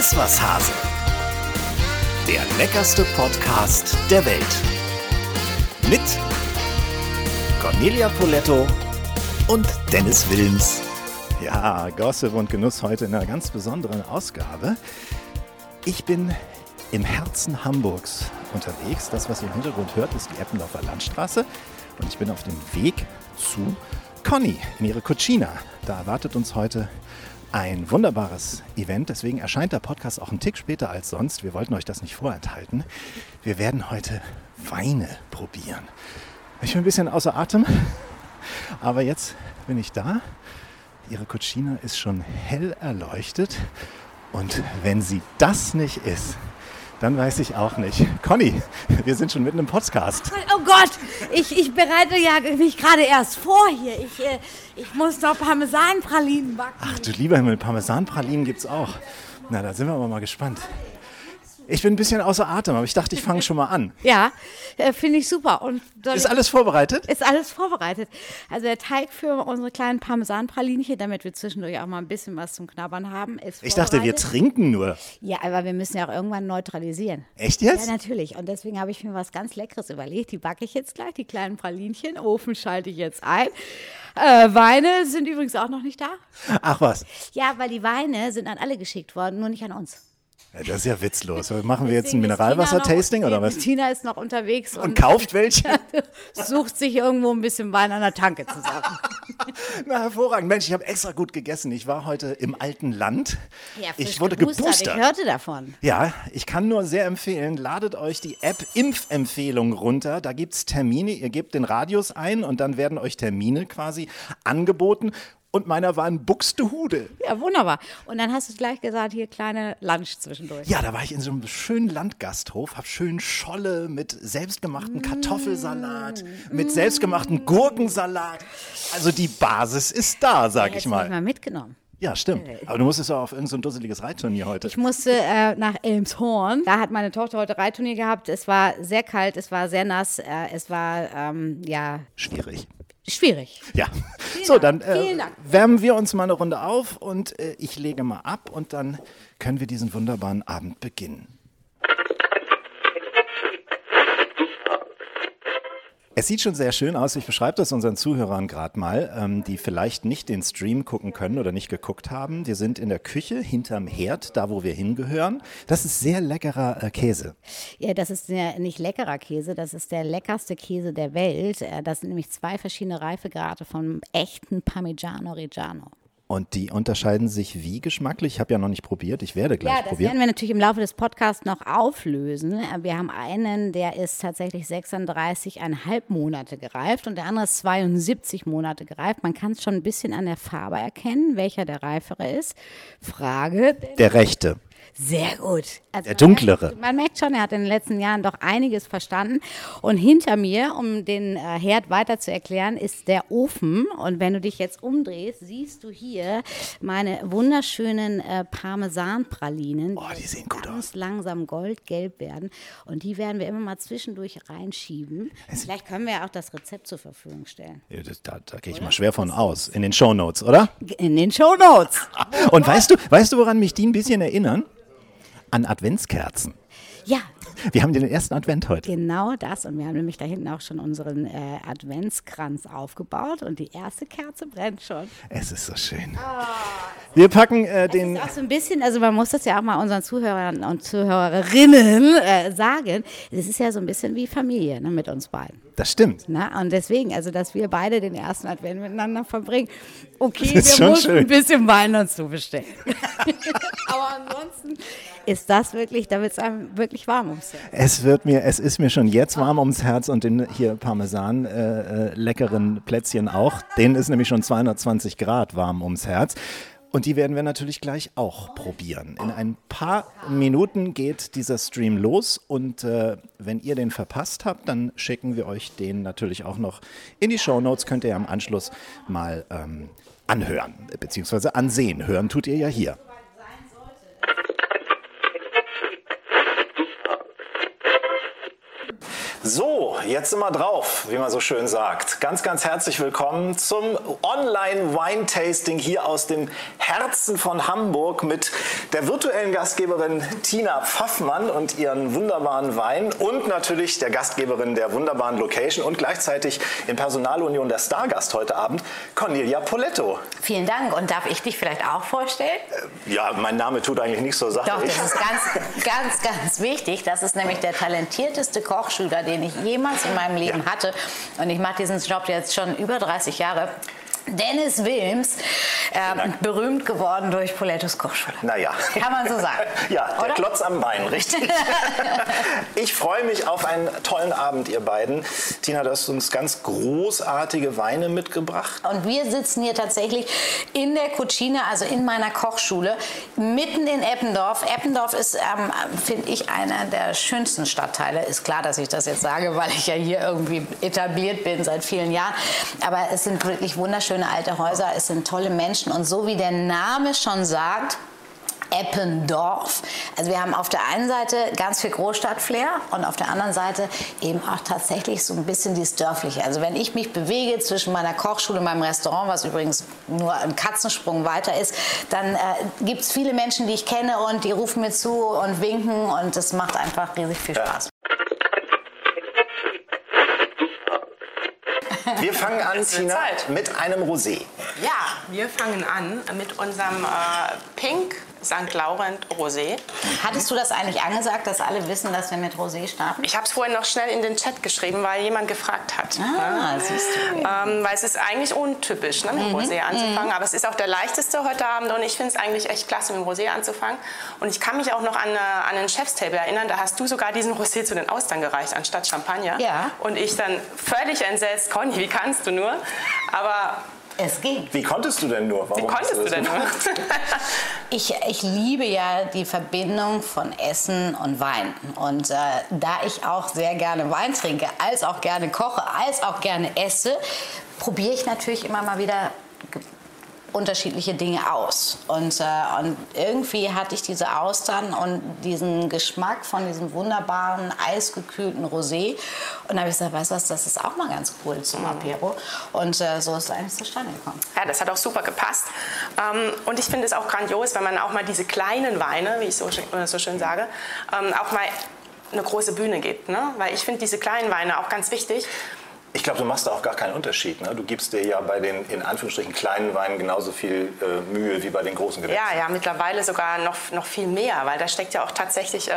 Iss was Hase. Der leckerste Podcast der Welt. Mit Cornelia Poletto und Dennis Wilms. Ja, Gossip und Genuss heute in einer ganz besonderen Ausgabe. Ich bin im Herzen Hamburgs unterwegs. Das, was ihr im Hintergrund hört, ist die Eppendorfer Landstraße. Und ich bin auf dem Weg zu Conny in ihre Cucina. Da erwartet uns heute ein wunderbares Event. Deswegen erscheint der Podcast auch einen Tick später als sonst. Wir wollten euch das nicht vorenthalten. Wir werden heute Weine probieren. Ich bin ein bisschen außer Atem, aber jetzt bin ich da. Ihre Cucina ist schon hell erleuchtet. Und wenn sie das nicht ist, dann weiß ich auch nicht. Conny, wir sind schon mitten im Podcast. Oh Gott, ich, ich bereite ja mich gerade erst vor hier. Ich, äh, ich muss noch Parmesanpralinen backen. Ach du lieber Himmel, Parmesanpralinen gibt's auch. Na, da sind wir aber mal gespannt. Ich bin ein bisschen außer Atem, aber ich dachte, ich fange schon mal an. Ja, äh, finde ich super. Und Ist alles vorbereitet? ist alles vorbereitet. Also der Teig für unsere kleinen Parmesanpralinchen, damit wir zwischendurch auch mal ein bisschen was zum Knabbern haben, ist Ich dachte, wir trinken nur. Ja, aber wir müssen ja auch irgendwann neutralisieren. Echt Ja, jetzt? natürlich. Und deswegen habe ich mir was ganz Leckeres überlegt. Die backe ich jetzt gleich, die kleinen Pralinchen. Ofen schalte ich jetzt ein. Äh, Weine sind übrigens auch noch nicht da. Ach was, Ja, weil die Weine sind an alle geschickt worden, nur nicht an uns. Ja, das ist ja witzlos. Machen wir jetzt ein Mineralwasser-Tasting oder was? Tina ist noch unterwegs Und und, kauft welche? sucht sich irgendwo ein bisschen Wein an der Tanke zusammen. Na, hervorragend. Mensch, ich habe extra gut gegessen. Ich war heute im alten Land. Ja, ich wurde geboostert. geboostert. Ich hörte davon. Ja, ich kann nur sehr empfehlen, ladet euch die App Impfempfehlung runter. Da gibt's Termine, ihr gebt den Radius ein und dann werden euch Termine quasi angeboten. Und meiner war in Buxtehude. Ja, wunderbar. Und dann hast du gleich gesagt, hier kleine Lunch zwischendurch. Ja, da war ich in so einem schönen Landgasthof, hab schön Scholle mit selbstgemachten Kartoffelsalat, mit selbstgemachten Gurkensalat. Also die Basis ist da, sag ich Hättest du mich mal. mal mitgenommen. Ja, stimmt. Aber du musstest auch auf irgendein so ein dusseliges Reitturnier heute. Ich musste äh, nach Elmshorn. Da hat meine Tochter heute Reitturnier gehabt. Es war sehr kalt, es war sehr nass, äh, es war ähm, ja Schwierig. Schwierig. Ja. So, dann äh, Vielen wärmen wir uns mal eine Runde auf und äh, ich lege mal ab und dann können wir diesen wunderbaren Abend beginnen. Es sieht schon sehr schön aus. Ich beschreibe das unseren Zuhörern gerade mal, ähm, die vielleicht nicht den Stream gucken können oder nicht geguckt haben. Wir sind in der Küche hinterm Herd, da wo wir hingehören. Das ist sehr leckerer äh, Käse. Ja, das ist der nicht leckerer Käse, das ist der leckerste Käse der Welt. Äh, Das sind nämlich zwei verschiedene Reifegrade vom echten Parmigiano Reggiano. Und die unterscheiden sich wie geschmacklich? Ich habe ja noch nicht probiert. Ich werde gleich Ja, das probieren. werden wir natürlich im Laufe des Podcasts noch auflösen. Wir haben einen, der ist tatsächlich 36,5 Monate gereift und der andere ist 72 Monate gereift. Man kann es schon ein bisschen an der Farbe erkennen, welcher der reifere ist. Frage, Der rechte. Sehr gut. Also Der man dunklere. Merkt, man merkt schon, er hat in den letzten Jahren doch einiges verstanden. Und hinter mir, um den äh, Herd weiter zu erklären, ist der Ofen. Und wenn du dich jetzt umdrehst, siehst du hier meine wunderschönen äh, Parmesanpralinen. Oh, die sehen gut ganz langsam goldgelb werden. Und die werden wir immer mal zwischendurch reinschieben. Vielleicht können wir ja auch das Rezept zur Verfügung stellen. Ja, das, da da gehe ich mal schwer von aus. In den Shownotes, oder? In den Shownotes. Und weißt du, weißt du, woran mich die ein bisschen erinnern? An Adventskerzen. Ja, Wir haben den ersten Advent heute. Genau das. Und wir haben nämlich da hinten auch schon unseren äh, Adventskranz aufgebaut und die erste Kerze brennt schon. Es ist so schön. Wir packen äh, den. Ist auch so ein bisschen, also man muss das ja auch mal unseren Zuhörern und Zuhörerinnen äh, sagen. Es ist ja so ein bisschen wie Familie ne, mit uns beiden. Das stimmt. Ne? Und deswegen, also dass wir beide den ersten Advent miteinander verbringen. Okay, wir mussten schön. ein bisschen Wein dazu bestellen. Aber ansonsten ist das wirklich, da wird es einem wirklich warm ums Herz. Es wird mir, es ist mir schon jetzt warm ums Herz und den hier Parmesan äh, äh, leckeren Plätzchen auch. Denen ist nämlich schon 220 Grad warm ums Herz. Und die werden wir natürlich gleich auch probieren. In ein paar Minuten geht dieser Stream los und äh, wenn ihr den verpasst habt, dann schicken wir euch den natürlich auch noch in die Show Notes. Könnt ihr ja im Anschluss mal ähm, anhören, beziehungsweise ansehen. Hören tut ihr ja hier. So, jetzt sind wir drauf, wie man so schön sagt. Ganz, ganz herzlich willkommen zum Online-Wine-Tasting hier aus dem Herzen von Hamburg mit der virtuellen Gastgeberin Tina Pfaffmann und ihren wunderbaren Wein und natürlich der Gastgeberin der wunderbaren Location und gleichzeitig in Personalunion der Stargast heute Abend, Cornelia Poletto. Vielen Dank. Und darf ich dich vielleicht auch vorstellen? Ja, mein Name tut eigentlich nichts zur Sache. Doch, das ist ganz, ganz, ganz wichtig. Das ist nämlich der talentierteste Kochschüler, den ich jemals in meinem Leben hatte. Und ich mache diesen Job jetzt schon über 30 Jahre. Dennis Wilms, ähm, berühmt geworden durch Polettos Kochschule. Naja. Kann man so sagen. Ja, der Oder? Klotz am Bein, richtig. ich freue mich auf einen tollen Abend, ihr beiden. Tina, du hast uns ganz großartige Weine mitgebracht. Und wir sitzen hier tatsächlich in der Cucina, also in meiner Kochschule, mitten in Eppendorf. Eppendorf ist, ähm, finde ich, einer der schönsten Stadtteile. Ist klar, dass ich das jetzt sage, weil ich ja hier irgendwie etabliert bin seit vielen Jahren. Aber es sind wirklich wunderschöne alte Häuser, es sind tolle Menschen. Und so wie der Name schon sagt, Eppendorf. Also wir haben auf der einen Seite ganz viel Großstadtflair und auf der anderen Seite eben auch tatsächlich so ein bisschen dieses Dörfliche. Also wenn ich mich bewege zwischen meiner Kochschule und meinem Restaurant, was übrigens nur ein Katzensprung weiter ist, dann äh, gibt es viele Menschen, die ich kenne und die rufen mir zu und winken und das macht einfach riesig viel Spaß. Wir fangen an, Tina, Zeit. mit einem Rosé. Ja, wir fangen an mit unserem äh, Pink St. Laurent Rosé. Hattest du das eigentlich angesagt, dass alle wissen, dass wir mit Rosé starten? Ich habe es vorhin noch schnell in den Chat geschrieben, weil jemand gefragt hat. Ah, siehst du. Ähm, weil es ist eigentlich untypisch, ne, mit Mhm, Rosé anzufangen. Aber es ist auch der leichteste heute Abend und ich finde es eigentlich echt klasse, mit Rosé anzufangen. Und ich kann mich auch noch an, äh, an den Chefstable erinnern, da hast du sogar diesen Rosé zu den Austern gereicht, anstatt Champagner. Ja. Und ich dann völlig entsetzt, Conny, wie kannst du nur? Aber Es ging. Wie konntest du denn nur? Warum wie konntest hast du denn nur? Ich, ich liebe ja die Verbindung von Essen und Wein. Und äh, da ich auch sehr gerne Wein trinke, als auch gerne koche, als auch gerne esse, probiere ich natürlich immer mal wieder unterschiedliche Dinge aus. Und, äh, und irgendwie hatte ich diese Austern und diesen Geschmack von diesem wunderbaren, eisgekühlten Rosé. Und da habe ich gesagt, weißt du was, das ist auch mal ganz cool zum Apero. Und äh, so ist es eigentlich zustande gekommen. Ja, das hat auch super gepasst. Ähm, und ich finde es auch grandios, wenn man auch mal diese kleinen Weine, wie ich so, äh, so schön sage, ähm, auch mal eine große Bühne gibt. Ne? Weil ich finde diese kleinen Weine auch ganz wichtig. Ich glaube, du machst da auch gar keinen Unterschied. Ne? Du gibst dir ja bei den in Anführungsstrichen kleinen Weinen genauso viel äh, Mühe wie bei den großen Gewächsen. Ja, ja, mittlerweile sogar noch, noch viel mehr, weil da steckt ja auch tatsächlich äh,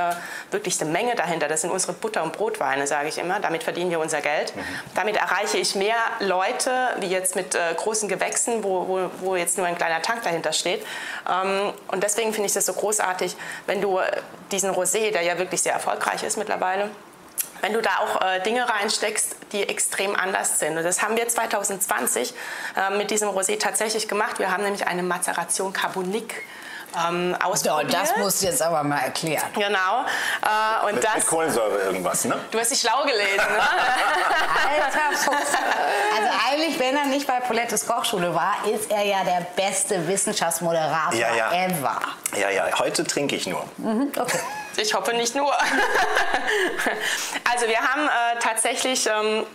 wirklich eine Menge dahinter. Das sind unsere Butter- und Brotweine, sage ich immer. Damit verdienen wir unser Geld. Damit erreiche ich mehr Leute, wie jetzt mit äh, großen Gewächsen, wo, wo, wo jetzt nur ein kleiner Tank dahinter steht. Ähm, und deswegen finde ich das so großartig, wenn du äh, diesen Rosé, der ja wirklich sehr erfolgreich ist mittlerweile, wenn du da auch äh, Dinge reinsteckst, die extrem anders sind. Und das haben wir 2020 äh, mit diesem Rosé tatsächlich gemacht. Wir haben nämlich eine Mazeration Carbonique ähm, So, ausprobiert. das musst du jetzt aber mal erklären. Genau. Äh, und Mit, das, mit Kohlensäure irgendwas, ne? du hast dich schlau gelesen, ne? Alter Fuchs. Also eigentlich, wenn er nicht bei Polettes Kochschule war, ist er ja der beste Wissenschaftsmoderator Ja, ja. ever. Ja, ja, heute trinke ich nur. Okay. Ich hoffe nicht nur. also wir haben äh, tatsächlich ähm,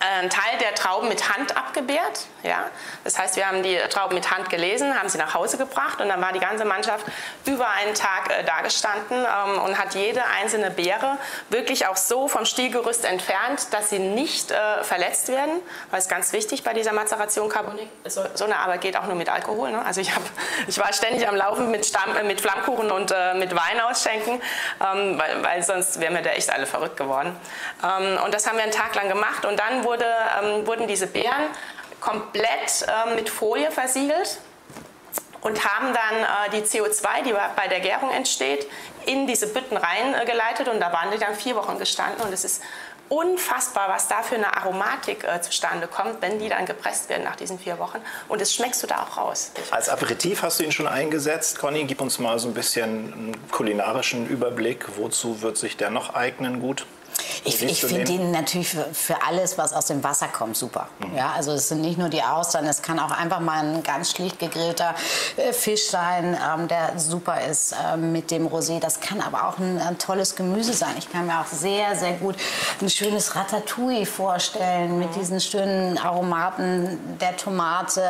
einen Teil der Trauben mit Hand abgebärt. Ja? Das heißt, wir haben die Trauben mit Hand gelesen, haben sie nach Hause gebracht und dann war die ganze Mannschaft über einen Tag äh, dagestanden ähm, und hat jede einzelne Beere wirklich auch so vom Stielgerüst entfernt, dass sie nicht äh, verletzt werden. Weil es ganz wichtig bei dieser Mazeration Carbonik. So, so eine Arbeit geht auch nur mit Alkohol. Ne? Also ich, hab, ich war ständig am Laufen mit, Stamm, äh, mit Flammkuchen und äh, mit Wein ausschenken, ähm, weil, weil sonst wären wir da echt alle verrückt geworden. Ähm, und das haben wir einen Tag lang gemacht und dann wurde, ähm, wurden diese Beeren komplett ähm, mit Folie versiegelt und haben dann äh, die CO2, die bei der Gärung entsteht, in diese Bütten reingeleitet und da waren die dann vier Wochen gestanden und es ist unfassbar, was da für eine Aromatik äh, zustande kommt, wenn die dann gepresst werden nach diesen vier Wochen und das schmeckst du da auch raus. Als Aperitif hast du ihn schon eingesetzt. Conny, gib uns mal so ein bisschen einen kulinarischen Überblick. Wozu wird sich der noch eignen gut? Ich, ich finde den? natürlich für, für alles, was aus dem Wasser kommt, super. Mhm. Ja, also es sind nicht nur die Austern, es kann auch einfach mal ein ganz schlicht gegrillter äh, Fisch sein, ähm, der super ist ähm, mit dem Rosé. Das kann aber auch ein, ein tolles Gemüse sein. Ich kann mir auch sehr, sehr gut ein schönes Ratatouille vorstellen mit diesen schönen Aromaten der Tomate,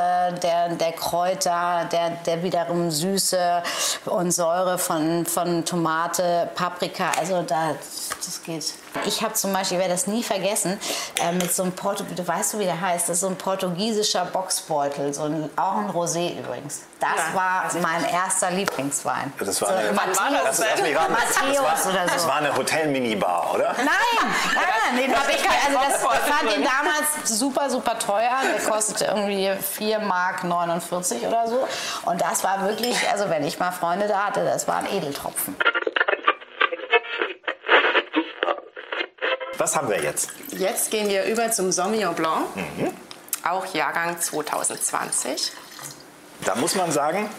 der, der Kräuter, der, der wiederum Süße und Säure von, von Tomate, Paprika. Also da, das geht. Ich habe zum Beispiel, ich werde das nie vergessen, äh, mit so einem Porto, du weißt du, wie der heißt, das ist so ein portugiesischer Boxbeutel, so ein, auch ein Rosé übrigens. Das Ja, war also- mein erster Lieblingswein. Das war so eine- Matthäus, das. Matthäus das war. Das war eine Hotel-Minibar, oder? Nein, nein, nein, den hab ich kein, also das, ich fand den drin. damals super, super teuer. Der kostete irgendwie 4 Mark 49 oder so. Und das war wirklich, also wenn ich mal Freunde da hatte, das war ein Edeltropfen. Was haben wir jetzt? Jetzt gehen wir über zum Sauvignon Blanc, auch Jahrgang 2020. Da muss man sagen,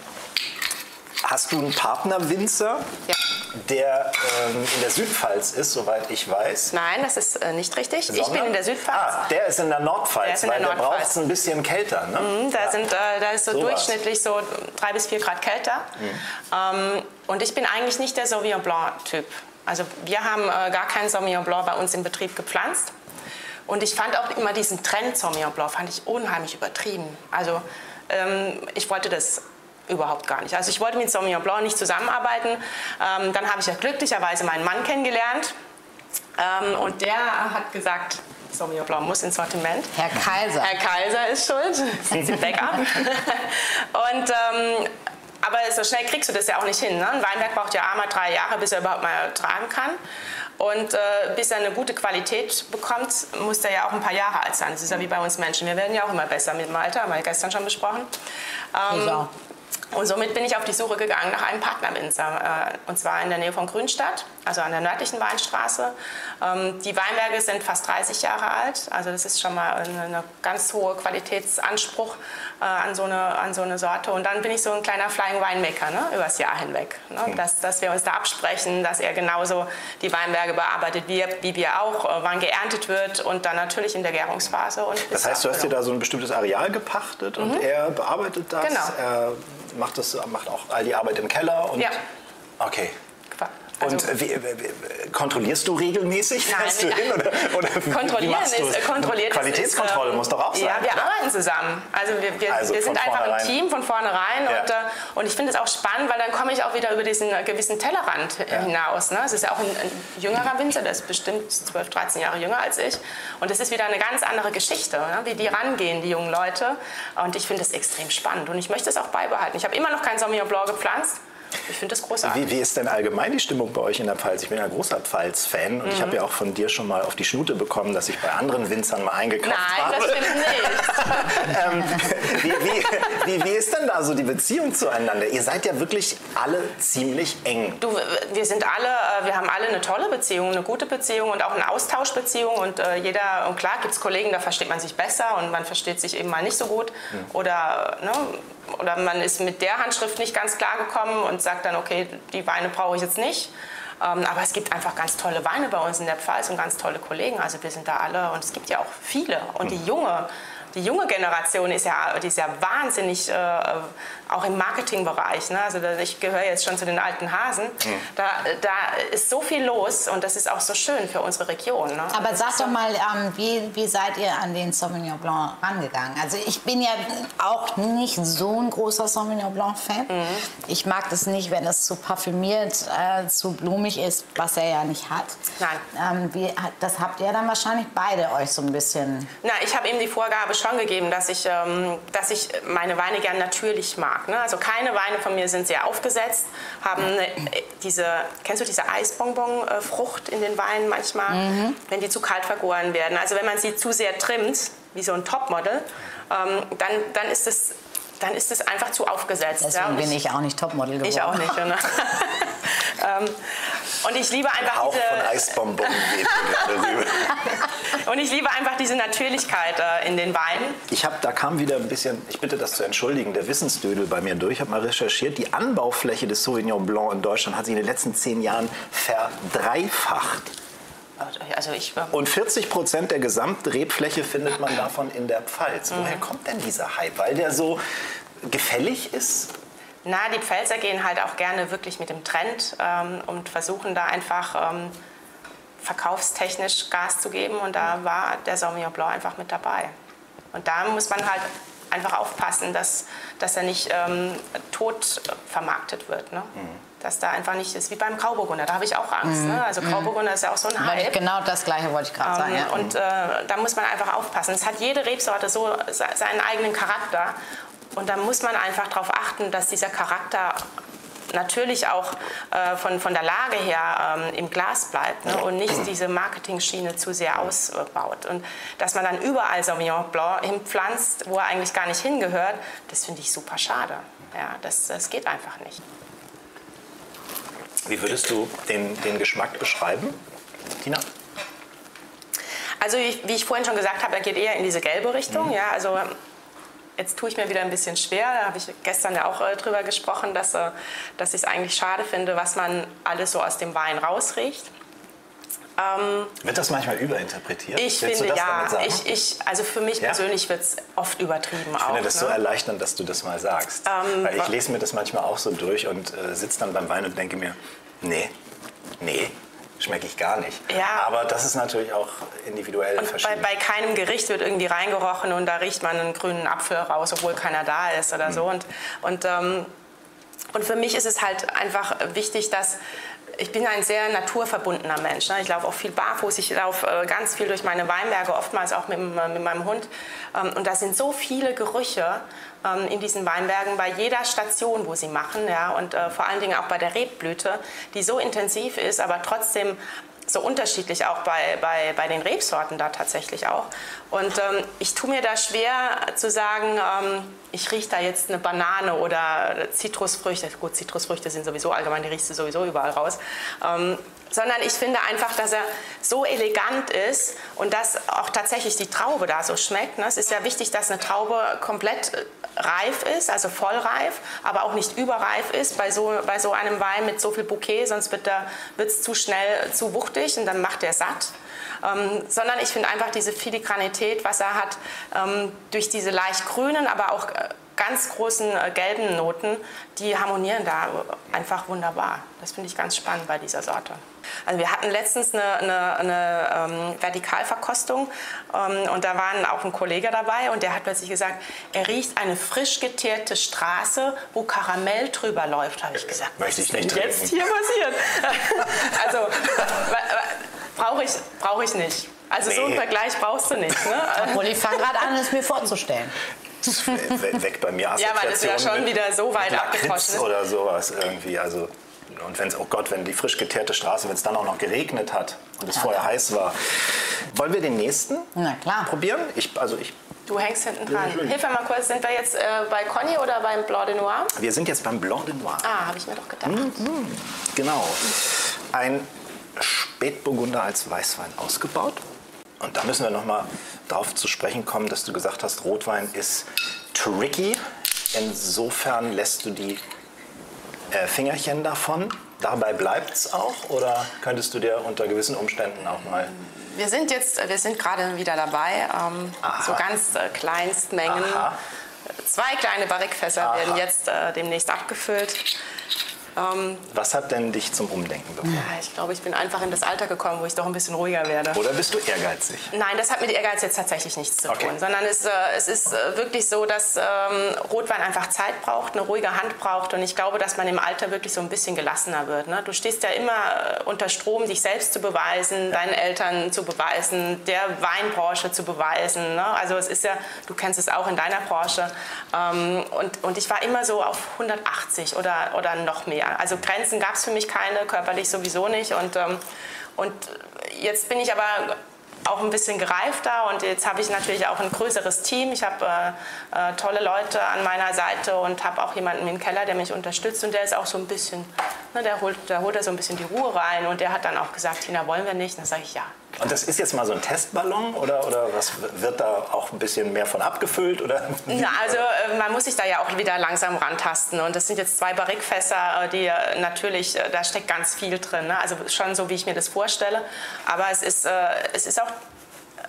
hast du einen Partnerwinzer, Ja. der ähm, in der Südpfalz ist, soweit ich weiß? Nein, das ist äh, nicht richtig. ich bin Sondern- in der Südpfalz. Ah, der ist in der Nordpfalz, Der ist in weil der der braucht Nordpfalz. es ein bisschen kälter. Ne? Mhm, Da, sind, äh, da ist so Sowas. durchschnittlich so drei bis vier Grad kälter. Ähm, und ich bin eigentlich nicht der Sauvignon Blanc-Typ. Also wir haben äh, gar keinen Sauvignon Blanc bei uns im Betrieb gepflanzt. Und ich fand auch immer diesen Trend Sauvignon Blanc fand ich unheimlich übertrieben. Also ähm, ich wollte das überhaupt gar nicht. Also ich wollte mit Sauvignon Blanc nicht zusammenarbeiten. Ähm, dann habe ich ja glücklicherweise meinen Mann kennengelernt. Ähm, und der hat gesagt, Sauvignon Blanc muss ins Sortiment. Herr Kaiser. Herr Kaiser ist schuld, sind Sie Bäcker. Und, ähm, aber so schnell kriegst du das ja auch nicht hin. Ne? Ein Weinberg braucht ja einmal drei Jahre, bis er überhaupt mal tragen kann. Und äh, bis er eine gute Qualität bekommt, muss er ja auch ein paar Jahre alt sein. Das ist ja wie bei uns Menschen. Wir werden ja auch immer besser mit dem Alter, haben wir gestern schon besprochen. Ähm. Und somit bin ich auf die Suche gegangen nach einem Partnerwinzer. Äh, und zwar in der Nähe von Grünstadt, also an der nördlichen Weinstraße. Ähm, die Weinberge sind fast 30 Jahre alt. Also das ist schon mal eine ganz hohe Qualitätsanspruch äh, an, so eine, an so eine Sorte. Und dann bin ich so ein kleiner Flying Winemaker ne, übers Jahr hinweg. Ne? Dass, dass wir uns da absprechen, dass er genauso die Weinberge bearbeitet wie, wie wir auch, äh, wann geerntet wird und dann natürlich in der Gärungsphase. Und Das heißt, du hast dir da so ein bestimmtes Areal gepachtet und er bearbeitet das. Genau. Er macht, das, macht auch all die Arbeit im Keller. Und Ja. Okay. Also- und äh, wie, wie, wie, kontrollierst du regelmäßig? Nein, Fährst du hin? Oder, oder Kontrollieren ist, äh, kontrolliert Qualitätskontrolle ist, ähm, muss doch auch sein. Ja, wir klar. arbeiten zusammen. Also wir, wir, Also wir sind einfach ein. Team von vornherein. Ja. Und, äh, und ich finde es auch spannend, weil dann komme ich auch wieder über diesen äh, gewissen Tellerrand äh, Ja. hinaus. Ne? Es ist ja auch ein, ein jüngerer Winzer, der ist bestimmt 12, 13 Jahre jünger als ich. Und es ist wieder eine ganz andere Geschichte, ne? wie die rangehen, die jungen Leute. Und ich finde es extrem spannend. Und ich möchte es auch beibehalten. Ich habe immer noch kein Sauvignon Blanc gepflanzt. Ich finde das großartig. Wie, wie ist denn allgemein die Stimmung bei euch in der Pfalz? Ich bin ja großer Pfalz-Fan und ich Mhm. habe ja auch von dir schon mal auf die Schnute bekommen, dass ich bei anderen Winzern mal eingekauft Nein, habe. das stimmt nicht. wie, wie, wie, wie ist denn da so die Beziehung zueinander? Ihr seid ja wirklich alle ziemlich eng. Du, wir sind alle, äh, wir haben alle eine tolle Beziehung, eine gute Beziehung und auch eine Austauschbeziehung und äh, jeder, und klar gibt es Kollegen, da versteht man sich besser und man versteht sich eben mal nicht so gut oder, ne, oder man ist mit der Handschrift nicht ganz klar gekommen und sagt dann, okay, die Weine brauche ich jetzt nicht. Ähm, aber es gibt einfach ganz tolle Weine bei uns in der Pfalz und ganz tolle Kollegen. Also wir sind da alle und es gibt ja auch viele. Und die junge, die junge Generation ist ja, die ist ja wahnsinnig, äh, auch im Marketingbereich. Ne? Also ich gehöre jetzt schon zu den alten Hasen. Da, da ist so viel los und das ist auch so schön für unsere Region. Ne? Aber Das sag doch mal, ähm, wie, wie seid ihr an den Sauvignon Blanc rangegangen? Also ich bin ja auch nicht so ein großer Sauvignon Blanc-Fan. Mhm. Ich mag das nicht, wenn es zu parfümiert, äh, zu blumig ist, was er ja nicht hat. Nein. Ähm, wie, das habt ihr dann wahrscheinlich beide euch so ein bisschen... Na, ich habe ihm die Vorgabe schon gegeben, dass ich, ähm, dass ich meine Weine gern natürlich mag. Ne? Also keine Weine von mir sind sehr aufgesetzt, haben eine, äh, diese, kennst du diese Eisbonbon-Frucht in den Weinen manchmal, wenn die zu kalt vergoren werden. Also wenn man sie zu sehr trimmt, wie so ein Topmodel, ähm, dann, dann ist es dann ist es einfach zu aufgesetzt. Deswegen ja? Und bin ich auch nicht Topmodel geworden. ich auch nicht. Ne? ähm, und ich liebe einfach Hauch diese von Eisbonbon rüber. und ich liebe einfach diese Natürlichkeit äh, in den Weinen. Ich habe, da kam wieder ein bisschen, ich bitte das zu entschuldigen, der Wissensdödel bei mir durch. Ich habe mal recherchiert, die Anbaufläche des Sauvignon Blanc in Deutschland hat sich in den letzten zehn Jahren verdreifacht. Also ich, Und 40 Prozent der Gesamtrebfläche findet man davon in der Pfalz. Woher Mhm. kommt denn dieser Hype? Weil der so gefällig ist? Na, die Pfälzer gehen halt auch gerne wirklich mit dem Trend ähm, und versuchen da einfach ähm, verkaufstechnisch Gas zu geben. Und da war der Sauvignon Blanc einfach mit dabei. Und da muss man halt einfach aufpassen, dass, dass er nicht ähm, tot vermarktet wird. Ne? Dass da einfach nicht ist wie beim Grauburgunder. Da habe ich auch Angst. Ne? Also Grauburgunder ist ja auch so ein Hype. genau das Gleiche wollte ich gerade sagen. Ähm, Ja. Und äh, da muss man einfach aufpassen. Es hat jede Rebsorte so se- seinen eigenen Charakter. Und da muss man einfach darauf achten, dass dieser Charakter natürlich auch äh, von, von der Lage her ähm, im Glas bleibt ne? und nicht diese Marketing-Schiene zu sehr ausbaut. Und dass man dann überall Sauvignon Blanc hinpflanzt, wo er eigentlich gar nicht hingehört, das finde ich super schade. Ja, das, das geht einfach nicht. Wie würdest du den, den Geschmack beschreiben, Tina? Also wie ich vorhin schon gesagt habe, er geht eher in diese gelbe Richtung. Ja, also jetzt tue ich mir wieder ein bisschen schwer. Da habe ich gestern ja auch äh, drüber gesprochen, dass, äh, dass ich es eigentlich schade finde, was man alles so aus dem Wein rausriecht. Ähm, Wird das manchmal überinterpretiert? ich Willst finde das ja, ich, ich, also für mich Ja? persönlich wird es oft übertrieben Ich auch. finde das so ne? erleichternd, dass du das mal sagst. Ähm, Weil ich lese mir das manchmal auch so durch und äh, sitze dann beim Wein und denke mir, nee, nee, schmecke ich gar nicht. Ja. Aber das ist natürlich auch individuell Und bei, verschieden. bei keinem Gericht wird irgendwie reingerochen und da riecht man einen grünen Apfel raus, obwohl keiner da ist oder so. Und, und, ähm, und für mich ist es halt einfach wichtig, dass ich bin ein sehr naturverbundener Mensch. Ne? Ich laufe auch viel barfuß, ich laufe äh, ganz viel durch meine Weinberge, oftmals auch mit, dem- mit meinem Hund. Ähm, und da sind so viele Gerüche ähm, in diesen Weinbergen bei jeder Station, wo sie machen. Und äh, vor allen Dingen auch bei der Rebblüte, die so intensiv ist, aber trotzdem so unterschiedlich auch bei, bei, bei den Rebsorten da tatsächlich auch. Und ähm, ich tue mir da schwer zu sagen, ähm, ich rieche da jetzt eine Banane oder Zitrusfrüchte. Gut, Zitrusfrüchte sind sowieso allgemein, die riechst du sowieso überall raus. Ähm, sondern ich finde einfach, dass er so elegant ist und dass auch tatsächlich die Traube da so schmeckt. Ne? Es ist ja wichtig, dass eine Traube komplett äh, reif ist, also vollreif, aber auch nicht überreif ist bei so, bei so einem Wein mit so viel Bouquet, sonst wird es zu schnell zu wuchtig und dann macht er satt. Ähm, sondern ich finde einfach diese Filigranität, was er hat, ähm, durch diese leicht grünen, aber auch äh, ganz großen äh, gelben Noten, die harmonieren da einfach wunderbar. Das finde ich ganz spannend bei dieser Sorte. Also wir hatten letztens eine, eine, eine ähm, Vertikalverkostung ähm, und da war auch ein Kollege dabei und der hat plötzlich gesagt, er riecht eine frisch geteerte Straße, wo Karamell drüber läuft. Habe ich gesagt, Möchte ich nicht denn jetzt trinken. hier passiert? also brauche ich, brauch ich nicht. Also so einen Nee. Vergleich brauchst du nicht. Ne? Obwohl ich fange gerade an, es mir vorzustellen. We- weg bei mir Ja, weil es ja schon mit- wieder so weit abgetroschen ist. oder sowas irgendwie. Also, und wenn es, oh Gott, wenn die frisch geteerte Straße, wenn es dann auch noch geregnet hat und es vorher heiß war. Wollen wir den nächsten Na klar. probieren? Ich, also ich, Du hängst hinten dran. Hilf mir mal kurz, sind wir jetzt äh, bei Conny oder beim Blanc de Noir? wir sind jetzt beim Blanc de Noir. Ah, habe ich mir doch gedacht. Genau. Ein Spätburgunder als Weißwein ausgebaut. Und da müssen wir noch mal drauf zu sprechen kommen, dass du gesagt hast, Rotwein ist tricky. Insofern lässt du die äh, Fingerchen davon. Dabei bleibt es auch? Oder könntest du dir unter gewissen Umständen auch mal... Wir sind jetzt, wir sind gerade wieder dabei, ähm, so ganz äh, Kleinstmengen. Aha. Zwei kleine Barrikfässer Aha. werden jetzt äh, demnächst abgefüllt. Ähm, Was hat denn dich zum Umdenken bekommen? ja, ich glaube, ich bin einfach in das Alter gekommen, wo ich doch ein bisschen ruhiger werde. Oder bist du ehrgeizig? Nein, das hat mit Ehrgeiz jetzt tatsächlich nichts zu Okay. tun, sondern es, äh, es ist äh, wirklich so, dass ähm, Rotwein einfach Zeit braucht, eine ruhige Hand braucht und ich glaube, dass man im Alter wirklich so ein bisschen gelassener wird. Ne? Du stehst ja immer äh, unter Strom, dich selbst zu beweisen, deinen Eltern zu beweisen, der Weinbranche zu beweisen. Ne? Also es ist ja, du kennst es auch in deiner Branche ähm, und, und ich war immer so auf 180 oder, oder noch mehr. Also Grenzen gab es für mich keine, körperlich sowieso nicht und, ähm, und jetzt bin ich aber auch ein bisschen gereifter und jetzt habe ich natürlich auch ein größeres Team. Ich habe äh, äh, tolle Leute an meiner Seite und habe auch jemanden im Keller, der mich unterstützt und der ist auch so ein bisschen, Ne, der, holt, da holt so ein bisschen die Ruhe rein und der hat dann auch gesagt, Tina, wollen wir nicht? Und dann sage ich ja. Und das ist jetzt mal so ein Testballon oder, oder was wird da auch ein bisschen mehr von abgefüllt? Oder? Na, also äh, man muss sich da ja auch wieder langsam rantasten und das sind jetzt zwei Barrikfässer, äh, die äh, natürlich, da steckt ganz viel drin, ne? also schon so, wie ich mir das vorstelle, aber es ist, es ist auch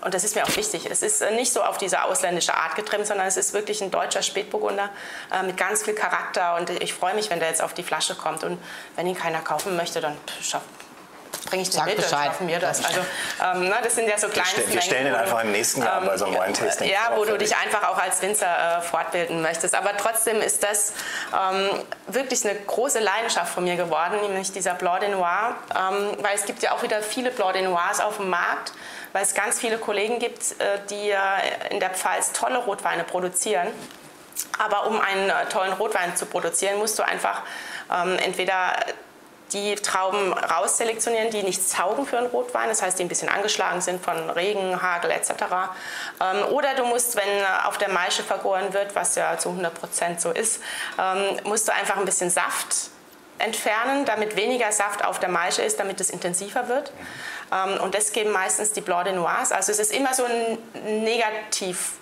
und das ist mir auch wichtig, es ist nicht so auf diese ausländische Art getrimmt, sondern es ist wirklich ein deutscher Spätburgunder mit ganz viel Charakter und ich freue mich, wenn der jetzt auf die Flasche kommt und wenn ihn keiner kaufen möchte, dann bringe ich den mit Bescheid. schaffen wir das. Also, ähm, na, das sind ja so kleine Wir, wir stellen ihn einfach im nächsten Jahr ähm, bei so einem Wine-Tasting Ja, wo du dich einfach auch als Winzer äh, fortbilden möchtest. Aber trotzdem ist das ähm, wirklich eine große Leidenschaft von mir geworden, nämlich dieser Blanc de Noir. Ähm, weil es gibt ja auch wieder viele Blanc de Noirs auf dem Markt weil es ganz viele Kollegen gibt, äh, die in der Pfalz tolle Rotweine produzieren. Aber um einen äh, tollen Rotwein zu produzieren, musst du einfach ähm, entweder die Trauben rausselektionieren, die nichts taugen für einen Rotwein, das heißt, die ein bisschen angeschlagen sind von Regen, Hagel etc. Ähm, oder du musst, wenn äh, auf der Maische vergoren wird, was ja zu 100 Prozent so ist, ähm, musst du einfach ein bisschen Saft entfernen, damit weniger Saft auf der Maische ist, damit es intensiver wird. Ähm, und das geben meistens die Blanc de Noirs. Also es ist immer so ein Negativ.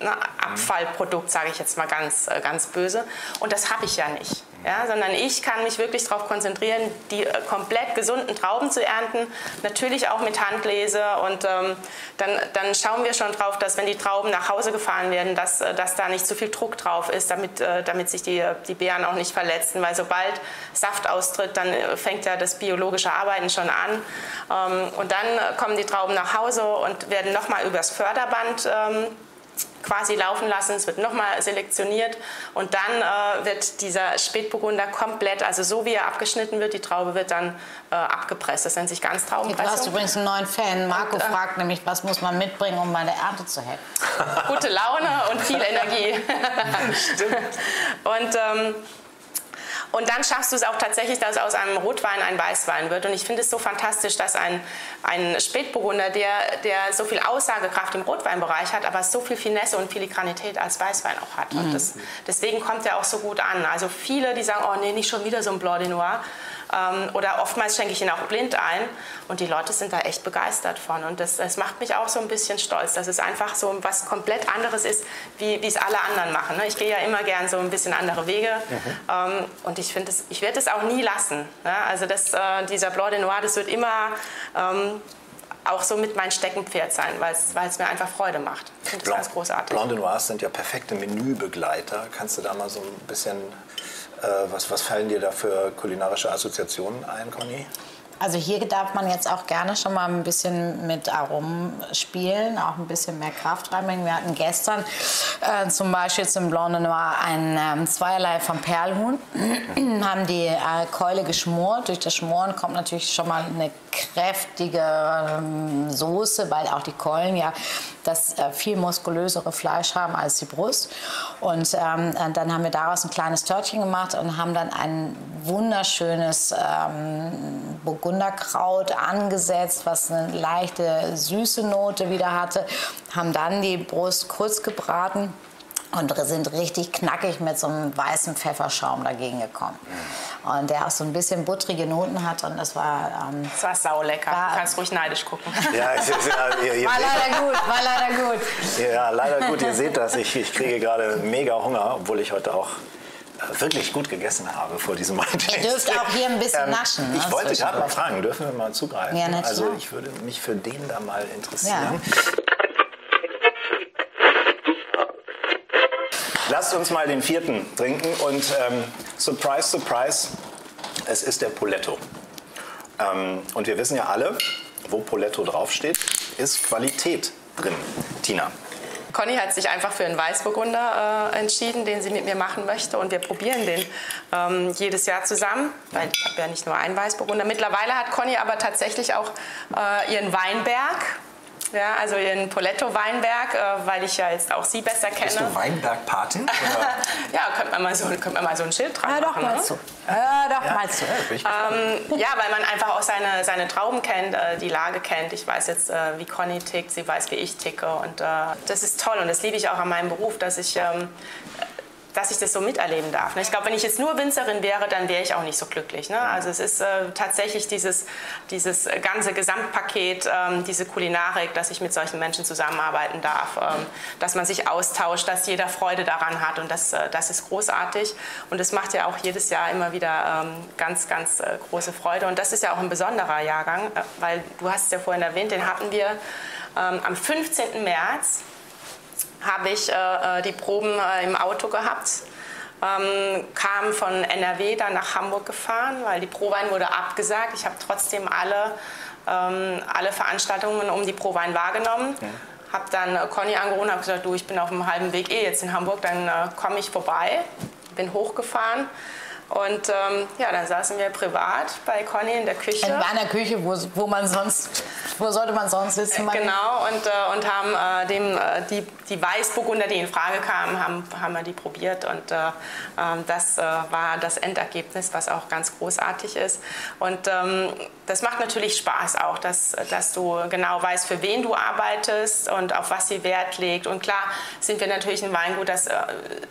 Ne, Abfallprodukt, sage ich jetzt mal ganz, äh, ganz böse. Und das habe ich ja nicht ja, sondern ich kann mich wirklich darauf konzentrieren, die äh, komplett gesunden Trauben zu ernten, natürlich auch mit Handlese und ähm, dann, dann schauen wir schon drauf, dass wenn die Trauben nach Hause gefahren werden, dass, äh, dass da nicht zu viel Druck drauf ist, damit, äh, damit sich die, die Beeren auch nicht verletzen, weil sobald Saft austritt, dann äh, fängt ja das biologische Arbeiten schon an. Ähm, und dann kommen die Trauben nach Hause und werden nochmal übers Förderband ähm, quasi laufen lassen. Es wird nochmal selektioniert und dann äh, wird dieser Spätburgunder komplett, also so wie er abgeschnitten wird, die Traube wird dann äh, abgepresst. Das nennt sich Ganztraubenpressung. Du hast übrigens einen neuen Fan. Marco und, äh, fragt nämlich, was muss man mitbringen, um bei der Ernte zu helfen? Gute Laune und viel Energie. Stimmt. Und ähm, und dann schaffst du es auch tatsächlich, dass aus einem Rotwein ein Weißwein wird. Und ich finde es so fantastisch, dass ein, ein Spätburgunder, der, der so viel Aussagekraft im Rotweinbereich hat, aber so viel Finesse und Filigranität als Weißwein auch hat. Und mhm. das, deswegen kommt er auch so gut an. Also viele, die sagen, oh nee, nicht schon wieder so ein Blanc de Noir. Ähm, oder oftmals schenke ich ihn auch blind ein und die Leute sind da echt begeistert von. Und das, das macht mich auch so ein bisschen stolz, dass es einfach so was komplett anderes ist, wie es alle anderen machen. Ne? Ich gehe ja immer gern so ein bisschen andere Wege mhm. ähm, und ich finde, ich werde es auch nie lassen. Ne? Also das, äh, dieser Blanc de Noir, das wird immer ähm, auch so mit mein Steckenpferd sein, weil es mir einfach Freude macht. Ich finde das ganz großartig. Blanc de Noirs sind ja perfekte Menübegleiter. Kannst du da mal so ein bisschen was, was fallen dir da für kulinarische Assoziationen ein, Conny? Also hier darf man jetzt auch gerne schon mal ein bisschen mit Aromen spielen, auch ein bisschen mehr Kraft reinbringen. Wir hatten gestern äh, zum Beispiel zum Blanc de Noir ein ähm, Zweierlei vom Perlhuhn, haben die äh, Keule geschmort. Durch das Schmoren kommt natürlich schon mal eine kräftige ähm, Soße, weil auch die Keulen ja das äh, viel muskulösere Fleisch haben als die Brust. Und ähm, dann haben wir daraus ein kleines Törtchen gemacht und haben dann ein wunderschönes ähm, Burgunderkraut angesetzt, was eine leichte süße Note wieder hatte. Haben dann die Brust kurz gebraten und sind richtig knackig mit so einem weißen Pfefferschaum dagegen gekommen. Und der auch so ein bisschen buttrige Noten hat und das war... Ähm, das war saulecker. War, du kannst ruhig neidisch gucken. Ja, es ist, ja, ihr, ihr war leider gut, war leider gut. Ja, leider gut. Ihr seht das. Ich, ich kriege gerade mega Hunger, obwohl ich heute auch wirklich gut gegessen habe vor diesem Wine Ihr dürft auch hier ein bisschen ähm, naschen. Ähm, ich wollte gerade mal fragen, dürfen wir mal zugreifen? Ja, also ich würde mich für den da mal interessieren. Ja. Lasst uns mal den vierten trinken und ähm, surprise, surprise, es ist der Poletto. Ähm, und wir wissen ja alle, wo Poletto draufsteht, ist Qualität drin. Tina. Conny hat sich einfach für einen Weißburgunder äh, entschieden, den sie mit mir machen möchte. Und wir probieren den ähm, jedes Jahr zusammen, weil ich habe ja nicht nur einen Weißburgunder. Mittlerweile hat Conny aber tatsächlich auch äh, ihren Weinberg ja, also in Poletto Weinberg, äh, weil ich ja jetzt auch Sie besser kenne. Bist du Weinberg-Patin? ja, könnte man, mal so, könnte man mal so ein Schild dran doch machen. Mal ne? zu. Hör doch ja. mal zu. Ähm, ja, weil man einfach auch seine, seine Trauben kennt, äh, die Lage kennt. Ich weiß jetzt, äh, wie Conny tickt, sie weiß, wie ich ticke. Und äh, das ist toll und das liebe ich auch an meinem Beruf, dass ich ähm, dass ich das so miterleben darf. Ne? Ich glaube, wenn ich jetzt nur Winzerin wäre, dann wäre ich auch nicht so glücklich. Ne? Also es ist äh, tatsächlich dieses, dieses ganze Gesamtpaket, ähm, diese Kulinarik, dass ich mit solchen Menschen zusammenarbeiten darf, ähm, dass man sich austauscht, dass jeder Freude daran hat und das, äh, das ist großartig und es macht ja auch jedes Jahr immer wieder ähm, ganz, ganz äh, große Freude und das ist ja auch ein besonderer Jahrgang, weil du hast es ja vorhin erwähnt, den hatten wir am 15. März habe ich äh, äh, die Proben äh, im Auto gehabt. Ähm, kam von NRW dann nach Hamburg gefahren, weil die Prowein wurde abgesagt. Ich habe trotzdem alle, ähm, alle Veranstaltungen um die Prowein wahrgenommen. Ja. Habe dann äh, Conny angerufen und habe gesagt, du, ich bin auf dem halben Weg eh jetzt in Hamburg, dann äh, komme ich vorbei. Bin hochgefahren und ähm, ja, dann saßen wir privat bei Conny in der Küche. In einer Küche, wo, wo man sonst, wo sollte man sonst sitzen? Genau, und, äh, und haben äh, dem, äh, die, die Weißburgunder, die in Frage kamen, haben, haben wir die probiert und äh, ähm, das äh, war das Endergebnis, was auch ganz großartig ist. Und ähm, das macht natürlich Spaß auch, dass, dass du genau weißt, für wen du arbeitest und auf was sie Wert legt. Und klar sind wir natürlich ein Weingut, das äh,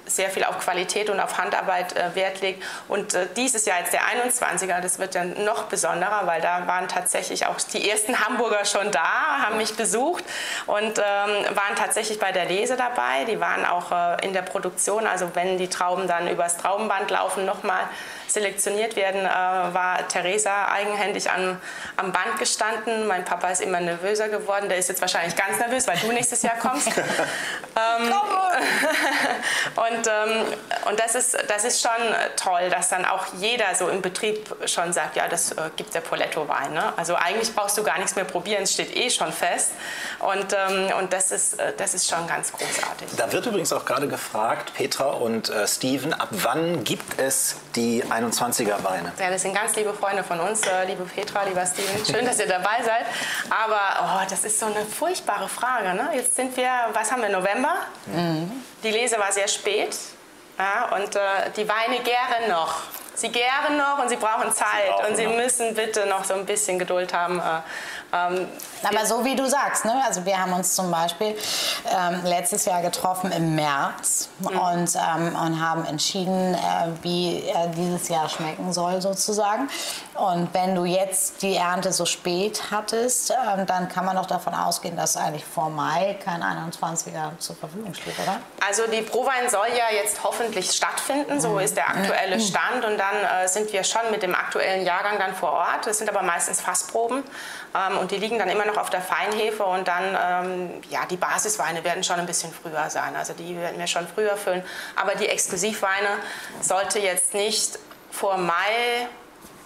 sehr viel auf Qualität und auf Handarbeit Wert legt und äh, dieses Jahr jetzt der 21er, das wird dann noch besonderer, weil da waren tatsächlich auch die ersten Hamburger schon da, haben mich besucht und ähm, waren tatsächlich bei der Lese dabei. Die waren auch äh, in der Produktion, also wenn die Trauben dann übers Traubenband laufen, nochmal selektioniert werden, äh, war Theresa eigenhändig am, am Band gestanden. Mein Papa ist immer nervöser geworden. Der ist jetzt wahrscheinlich ganz nervös, weil du nächstes Jahr kommst. ähm, und ähm, und das, ist, das ist schon toll, dass dann auch jeder so im Betrieb schon sagt, ja, das äh, gibt der Poletto-Wein. Ne? Also eigentlich brauchst du gar nichts mehr probieren, es steht eh schon fest. Und, ähm, und das, ist, äh, das ist schon ganz großartig. Da wird übrigens auch gerade gefragt, Petra und äh, Steven, ab wann gibt es die 21er Weine? Ja, das sind ganz liebe Freunde von uns, äh, liebe Petra, lieber Steven. Schön, dass ihr dabei seid. Aber oh, das ist so eine furchtbare Frage. Ne? Jetzt sind wir, was haben wir, November? Mhm. Die Lese war sehr spät. Ja, und äh, die Weine gären noch. Sie gären noch und sie brauchen Zeit sie und sie noch. müssen bitte noch so ein bisschen Geduld haben. Äh, ähm, Aber so wie du sagst, ne? also wir haben uns zum Beispiel ähm, letztes Jahr getroffen im März mhm. und, ähm, und haben entschieden, äh, wie er dieses Jahr schmecken soll sozusagen. Und wenn du jetzt die Ernte so spät hattest, ähm, dann kann man doch davon ausgehen, dass eigentlich vor Mai kein 21er zur Verfügung steht, oder? Also die Prowein soll ja jetzt hoffentlich stattfinden, so mhm. ist der aktuelle mhm. Stand. Und dann äh, sind wir schon mit dem aktuellen Jahrgang dann vor Ort. Das sind aber meistens Fassproben. Ähm, und die liegen dann immer noch auf der Feinhefe und dann, ähm, ja, die Basisweine werden schon ein bisschen früher sein. Also die werden wir schon früher füllen. Aber die Exklusivweine sollte jetzt nicht vor Mai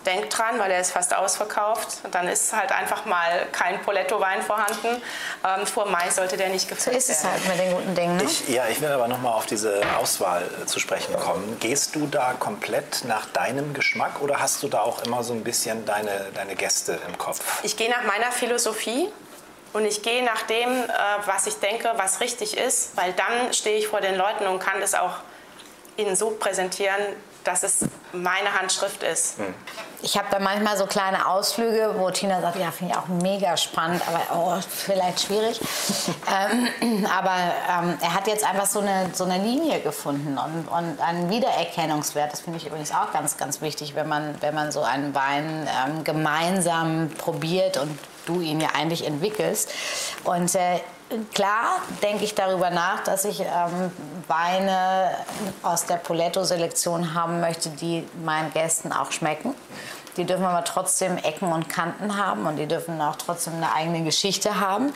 denkt dran, weil er ist fast ausverkauft. Und dann ist halt einfach mal kein Poletto-Wein vorhanden. Ähm, vor Mai sollte der nicht gefüllt werden. So ist es halt mit den guten Dingen. Ne? Ich, ja, ich will aber noch mal auf diese Auswahl äh, zu sprechen kommen. Gehst du da komplett nach deinem Geschmack oder hast du da auch immer so ein bisschen deine, deine Gäste im Kopf? Ich gehe nach meiner Philosophie. Und ich gehe nach dem, äh, was ich denke, was richtig ist, weil dann stehe ich vor den Leuten und kann das auch ihnen so präsentieren, dass es meine Handschrift ist. Hm. Ich habe da manchmal so kleine Ausflüge, wo Tina sagt, ja, finde ich auch mega spannend, aber oh, vielleicht schwierig. ähm, aber ähm, er hat jetzt einfach so eine, so eine Linie gefunden und, und einen Wiedererkennungswert. Das finde ich übrigens auch ganz, ganz wichtig, wenn man, wenn man so einen Wein ähm, gemeinsam probiert und du ihn ja eigentlich entwickelst. Und äh, Klar denke ich darüber nach, dass ich ähm, Weine aus der Poletto-Selektion haben möchte, die meinen Gästen auch schmecken. Die dürfen aber trotzdem Ecken und Kanten haben und die dürfen auch trotzdem eine eigene Geschichte haben.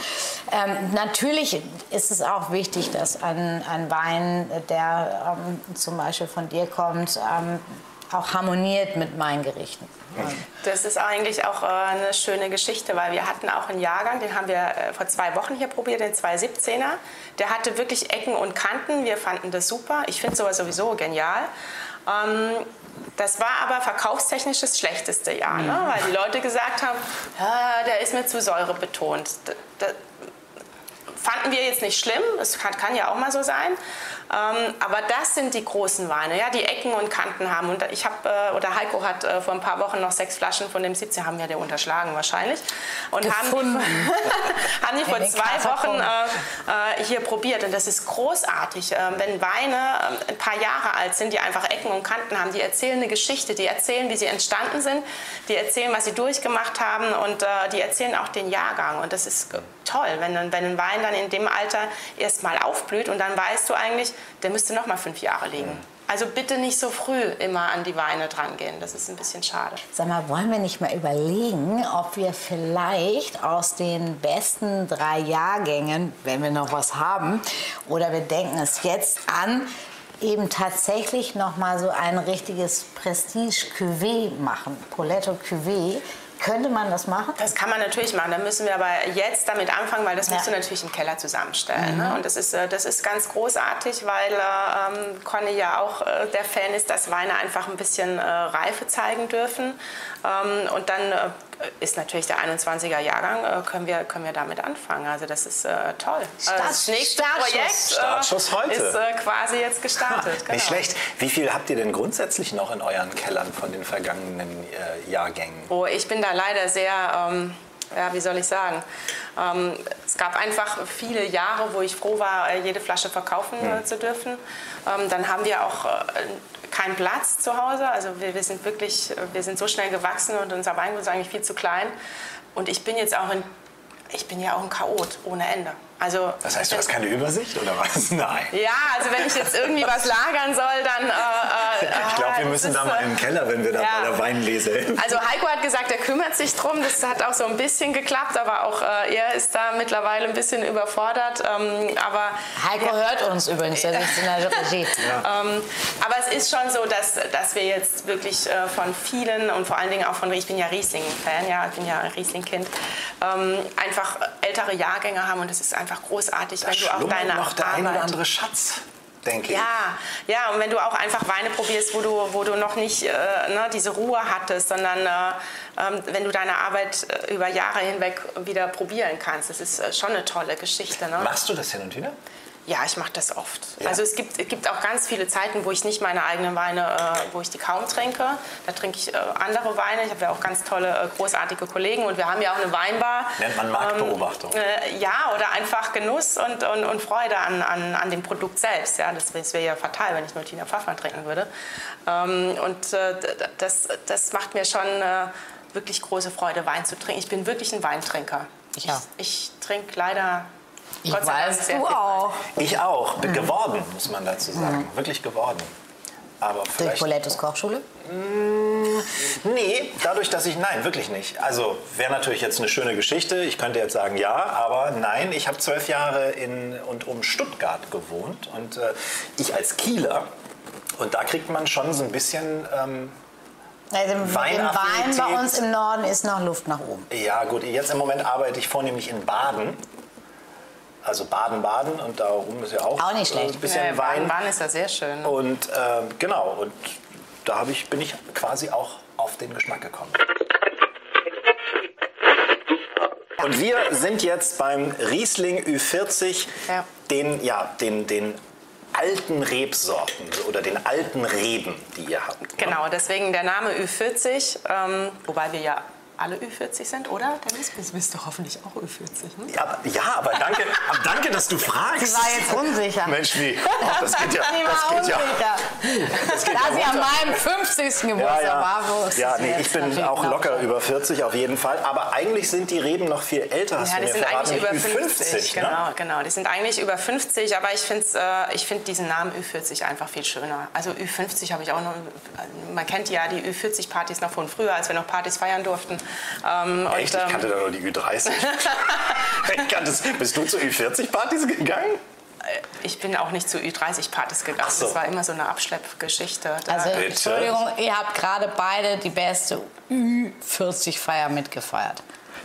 Ähm, natürlich ist es auch wichtig, dass ein, ein Wein, der ähm, zum Beispiel von dir kommt, ähm, auch harmoniert mit meinen Gerichten. Das ist eigentlich auch äh, eine schöne Geschichte, weil wir hatten auch einen Jahrgang, den haben wir äh, vor zwei Wochen hier probiert, den 217er. Der hatte wirklich Ecken und Kanten. Wir fanden das super. Ich finde sowas sowieso genial. Ähm, das war aber verkaufstechnisch das schlechteste Jahr, ne? Mhm. weil die Leute gesagt haben, ja, der ist mir zu säurebetont fanden wir jetzt nicht schlimm, es kann, kann ja auch mal so sein. Ähm, aber das sind die großen Weine, ja, die Ecken und Kanten haben. Und ich habe, äh, oder Heiko hat äh, vor ein paar Wochen noch sechs Flaschen von dem 17, haben wir der unterschlagen wahrscheinlich. Und haben die, haben die vor zwei Wochen äh, äh, hier probiert. Und das ist großartig. Ähm, wenn Weine äh, ein paar Jahre alt sind, die einfach Ecken und Kanten haben, die erzählen eine Geschichte, die erzählen, wie sie entstanden sind, die erzählen, was sie durchgemacht haben und äh, die erzählen auch den Jahrgang. Und das ist toll, wenn, wenn ein Wein dann in dem Alter erst mal aufblüht und dann weißt du eigentlich, der müsste noch mal fünf Jahre liegen. Also bitte nicht so früh immer an die Weine drangehen. Das ist ein bisschen schade. Sag mal, wollen wir nicht mal überlegen, ob wir vielleicht aus den besten drei Jahrgängen, wenn wir noch was haben, oder wir denken es jetzt an, eben tatsächlich noch mal so ein richtiges Prestige Cuvée machen, Poletto Cuvée. Könnte man das machen? Das kann man natürlich machen. Da müssen wir aber jetzt damit anfangen, weil das musst du natürlich im Keller zusammenstellen. Ne? Und das ist, äh, das ist ganz großartig, weil äh, ähm, Conny ja auch äh, der Fan ist, dass Weine einfach ein bisschen äh, Reife zeigen dürfen. Ähm, und dann äh, ist natürlich der 21er Jahrgang, äh, können, wir, können wir damit anfangen. Also das ist äh, toll. Start, das nächste Startschuss. Projekt Startschuss heute. ist äh, quasi jetzt gestartet. Nicht genau. schlecht. Wie viel habt ihr denn grundsätzlich noch in euren Kellern von den vergangenen äh, Jahrgängen? Oh, ich bin da leider sehr, ähm, ja, wie soll ich sagen, ähm, es gab einfach viele Jahre, wo ich froh war, äh, jede Flasche verkaufen äh, zu dürfen. Ähm, dann haben wir auch äh, keinen Platz zu Hause. Also wir, wir sind wirklich, wir sind so schnell gewachsen und unser Weingut ist eigentlich viel zu klein. Und ich bin jetzt auch in, ich bin ja auch ein Chaot ohne Ende. Also Das heißt, du hast keine Übersicht oder was? Nein. ja, also wenn ich jetzt irgendwie was lagern soll, dann. Äh, äh, Ich glaube, wir das müssen da mal äh, in den Keller, wenn wir da ja. bei der Weinlese helfen. Also Heiko hat gesagt, er kümmert sich drum. Das hat auch so ein bisschen geklappt, aber auch äh, er ist da mittlerweile ein bisschen überfordert. Ähm, aber Heiko hört uns übrigens, der sitzt in der Regie. ähm, aber es ist schon so, dass, dass wir jetzt wirklich äh, von vielen und vor allen Dingen auch von, ich bin ja Riesling-Fan, ja, ich bin ja ein Riesling-Kind, ähm, einfach ältere Jahrgänge haben und es ist einfach großartig, wenn du auch deine noch der ein oder Arbeit andere Schatz, denke ich. ja, ja, und wenn du auch einfach Weine probierst, wo du, wo du noch nicht äh, ne, diese Ruhe hattest, sondern äh, ähm, wenn du deine Arbeit äh, über Jahre hinweg wieder probieren kannst, das ist äh, schon eine tolle Geschichte. Ne? Machst du das hin und wieder? Ja, ich mache das oft. Ja. Also es gibt, es gibt auch ganz viele Zeiten, wo ich nicht meine eigenen Weine, äh, wo ich die kaum trinke. Da trinke ich äh, andere Weine. Ich habe ja auch ganz tolle, äh, großartige Kollegen und wir haben ja auch eine Weinbar. Nennt man Marktbeobachtung. Äh, ja, oder einfach Genuss und, und, und Freude an, an, an dem Produkt selbst. Ja, das, das wäre ja fatal, wenn ich nur Tina Pfaffmann trinken würde. Ähm, und äh, das, das macht mir schon äh, wirklich große Freude, Wein zu trinken. Ich bin wirklich ein Weintrinker. Ich, Ja. ich trinke leider Ich Gott weiß, du auch. Ich auch. Bin Geworden, muss man dazu sagen. Wirklich geworden. Aber Durch. Polettos Kochschule? Nee, dadurch, dass ich. Nein, wirklich nicht. Also wäre natürlich jetzt eine schöne Geschichte. Ich könnte jetzt sagen ja, aber nein, ich habe zwölf Jahre in und um Stuttgart gewohnt und äh, ich als Kieler. Und da kriegt man schon so ein bisschen. Ähm, Also im, Wein bei uns im Norden ist noch Luft nach oben. ja, gut, jetzt im Moment arbeite ich vornehmlich in Baden. Also Baden-Baden und darum ist ja auch, Auch nicht äh, schlecht. ein bisschen Ja, Wein. Baden ist ja sehr schön. Und äh, genau, und da ich, bin ich quasi auch auf den Geschmack gekommen. Und wir sind jetzt beim Riesling Ü40, Ja. den, ja, den, den alten Rebsorten oder den alten Reben, die ihr habt. ne? Genau, deswegen der Name Ü40, ähm, wobei wir ja alle Ü40 sind, oder? Dennis, bist, bist du hoffentlich auch Ü40, ne? Ja, ja, aber danke, aber danke, dass du fragst. Sie war jetzt unsicher. Mensch, wie? Oh, das geht ja. Sie Das geht ja. Das geht Da ja sie an runter. meinem 50. Ja, Geburtstag ja. war, wo ist ja nee, jetzt ich bin natürlich auch locker so. über 40 auf jeden Fall. Aber eigentlich sind die Reben noch viel älter, hast Ja, du die mir sind verraten. eigentlich über nicht? 50. Ü50, genau, ne? genau. Die sind eigentlich über 50, aber ich finde äh, ich find diesen Namen Ü40 einfach viel schöner. Also Ü50 habe ich auch noch, man kennt ja die Ü40-Partys noch von früher, als wir noch Partys feiern durften. Ähm, und, Echt? Ich ähm, kannte da nur die Ü30. ich kannte, bist du zu Ü40-Partys gegangen? ich bin auch nicht zu Ü30-Partys gegangen. So. Das war immer so eine Abschleppgeschichte. Also, Bitte? Entschuldigung, ihr habt gerade beide die beste Ü40-Feier mitgefeiert.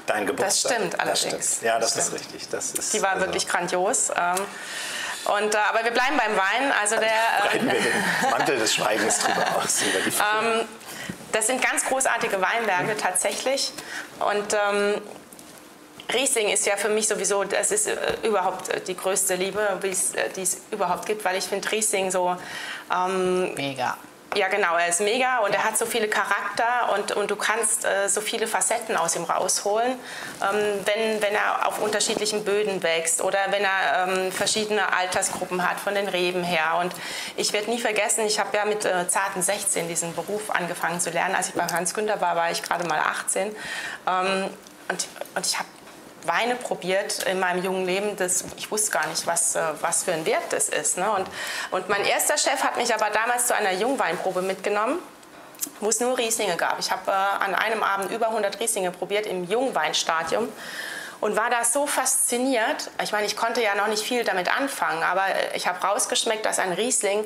Dein Geburtstag. stimmt allerdings. stimmt. Ja, das, Das ist stimmt. richtig. Das ist, Die war also, wirklich grandios. Ähm, und, äh, aber wir bleiben beim Wein. Also der, äh, Breiten wir den Mantel des Schweigens drüber aus. Über die das sind ganz großartige Weinberge tatsächlich. Und ähm, Riesling ist ja für mich sowieso, das ist äh, überhaupt äh, die größte Liebe, äh, die es überhaupt gibt, weil ich finde Riesling so... Ähm, Mega. Ja, genau, er ist mega und er hat so viele Charakter und, und du kannst äh, so viele Facetten aus ihm rausholen, ähm, wenn, wenn er auf unterschiedlichen Böden wächst oder wenn er ähm, verschiedene Altersgruppen hat, von den Reben her. Und ich werde nie vergessen, ich habe ja mit äh, zarten 16 diesen Beruf angefangen zu lernen. Als ich bei Hans Günther war, war ich gerade mal 18. Ähm, und, und ich habe Weine probiert in meinem jungen Leben, das, ich wusste gar nicht, was, äh, was für ein Wert das ist. Ne? Und, und mein erster Chef hat mich aber damals zu einer Jungweinprobe mitgenommen wo es nur Rieslinge gab. Ich habe äh, an einem Abend über 100 Rieslinge probiert im Jungweinstadium und war da so fasziniert. Ich meine, ich konnte ja noch nicht viel damit anfangen, aber ich habe rausgeschmeckt, dass ein Riesling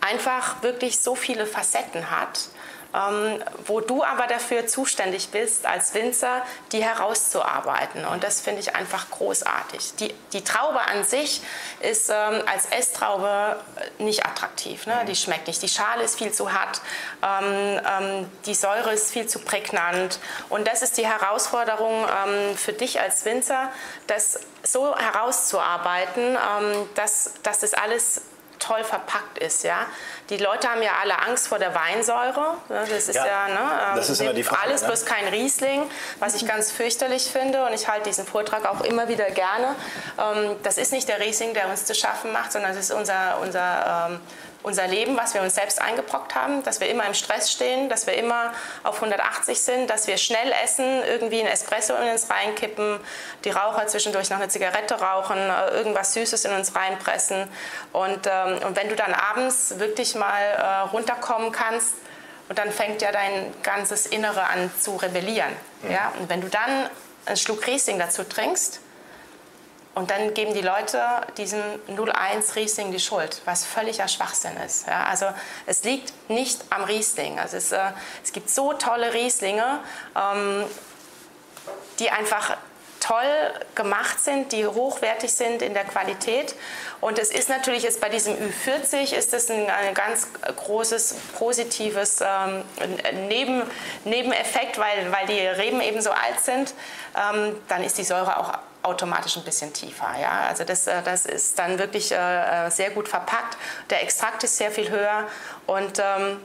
einfach wirklich so viele Facetten hat ähm, wo du aber dafür zuständig bist, als Winzer, die herauszuarbeiten. Und das finde ich einfach großartig. Die, die Traube an sich ist ähm, als Esstraube nicht attraktiv. Ne? Die schmeckt nicht. Die Schale ist viel zu hart, ähm, ähm die Säure ist viel zu prägnant. Und das ist die Herausforderung ähm, für dich als Winzer, das so herauszuarbeiten, ähm, dass, dass das alles toll verpackt ist. Ja? Die Leute haben ja alle Angst vor der Weinsäure. Ne? Das ist ja, ja ne, das ist immer die Frage, alles ne? bloß kein Riesling, was ich ganz fürchterlich finde. Und ich halte diesen Vortrag auch immer wieder gerne. Ähm, das ist nicht der Riesling, der uns zu schaffen macht, sondern das ist unser, unser ähm, unser Leben, was wir uns selbst eingebrockt haben, dass wir immer im Stress stehen, dass wir immer auf 180 sind, dass wir schnell essen, irgendwie ein Espresso in uns reinkippen, die Raucher zwischendurch noch eine Zigarette rauchen, äh, irgendwas Süßes in uns reinpressen. Und, ähm, und wenn du dann abends wirklich mal äh, runterkommen kannst, und dann fängt ja dein ganzes Innere an zu rebellieren. Mhm. Ja? Und wenn du dann einen Schluck Riesling dazu trinkst, und dann geben die Leute diesem 01 Riesling die Schuld, was völliger Schwachsinn ist. Ja, also es liegt nicht am Riesling. Also es, äh, es gibt so tolle Rieslinge, ähm, die einfach toll gemacht sind, die hochwertig sind in der Qualität. Und es ist natürlich jetzt bei diesem Ü40 ist es ein, ein ganz großes positives ähm, Neben, Nebeneffekt, weil, weil die Reben eben so alt sind. Ähm, dann ist die Säure auch automatisch ein bisschen tiefer. Ja? Also das, äh, das ist dann wirklich äh, äh, sehr gut verpackt. Der Extrakt ist sehr viel höher und, ähm,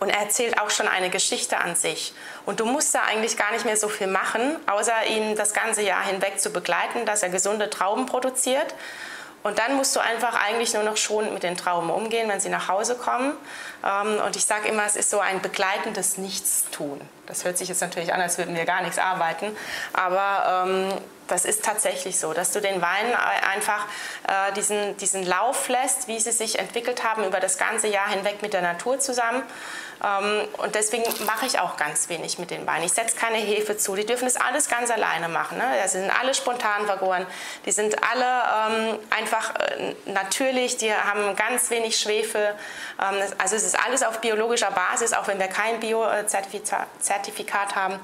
und er erzählt auch schon eine Geschichte an sich. Und du musst da eigentlich gar nicht mehr so viel machen, außer ihn das ganze Jahr hinweg zu begleiten, dass er gesunde Trauben produziert. Und dann musst du einfach eigentlich nur noch schonend mit den Trauben umgehen, wenn sie nach Hause kommen. Ähm, und ich sage immer, es ist so ein begleitendes Nichtstun. Das hört sich jetzt natürlich an, als würden wir gar nichts arbeiten. Aber ähm, das ist tatsächlich so, dass du den Wein einfach äh, diesen, diesen Lauf lässt, wie sie sich entwickelt haben über das ganze Jahr hinweg mit der Natur zusammen. Ähm, und deswegen mache ich auch ganz wenig mit den Weinen. Ich setze keine Hefe zu. Die dürfen das alles ganz alleine machen. Ne? Das sind alle spontan vergoren. Die sind alle ähm, einfach äh, natürlich. Die haben ganz wenig Schwefel. Ähm, also es ist alles auf biologischer Basis, auch wenn wir kein Bio-Zertifikat haben.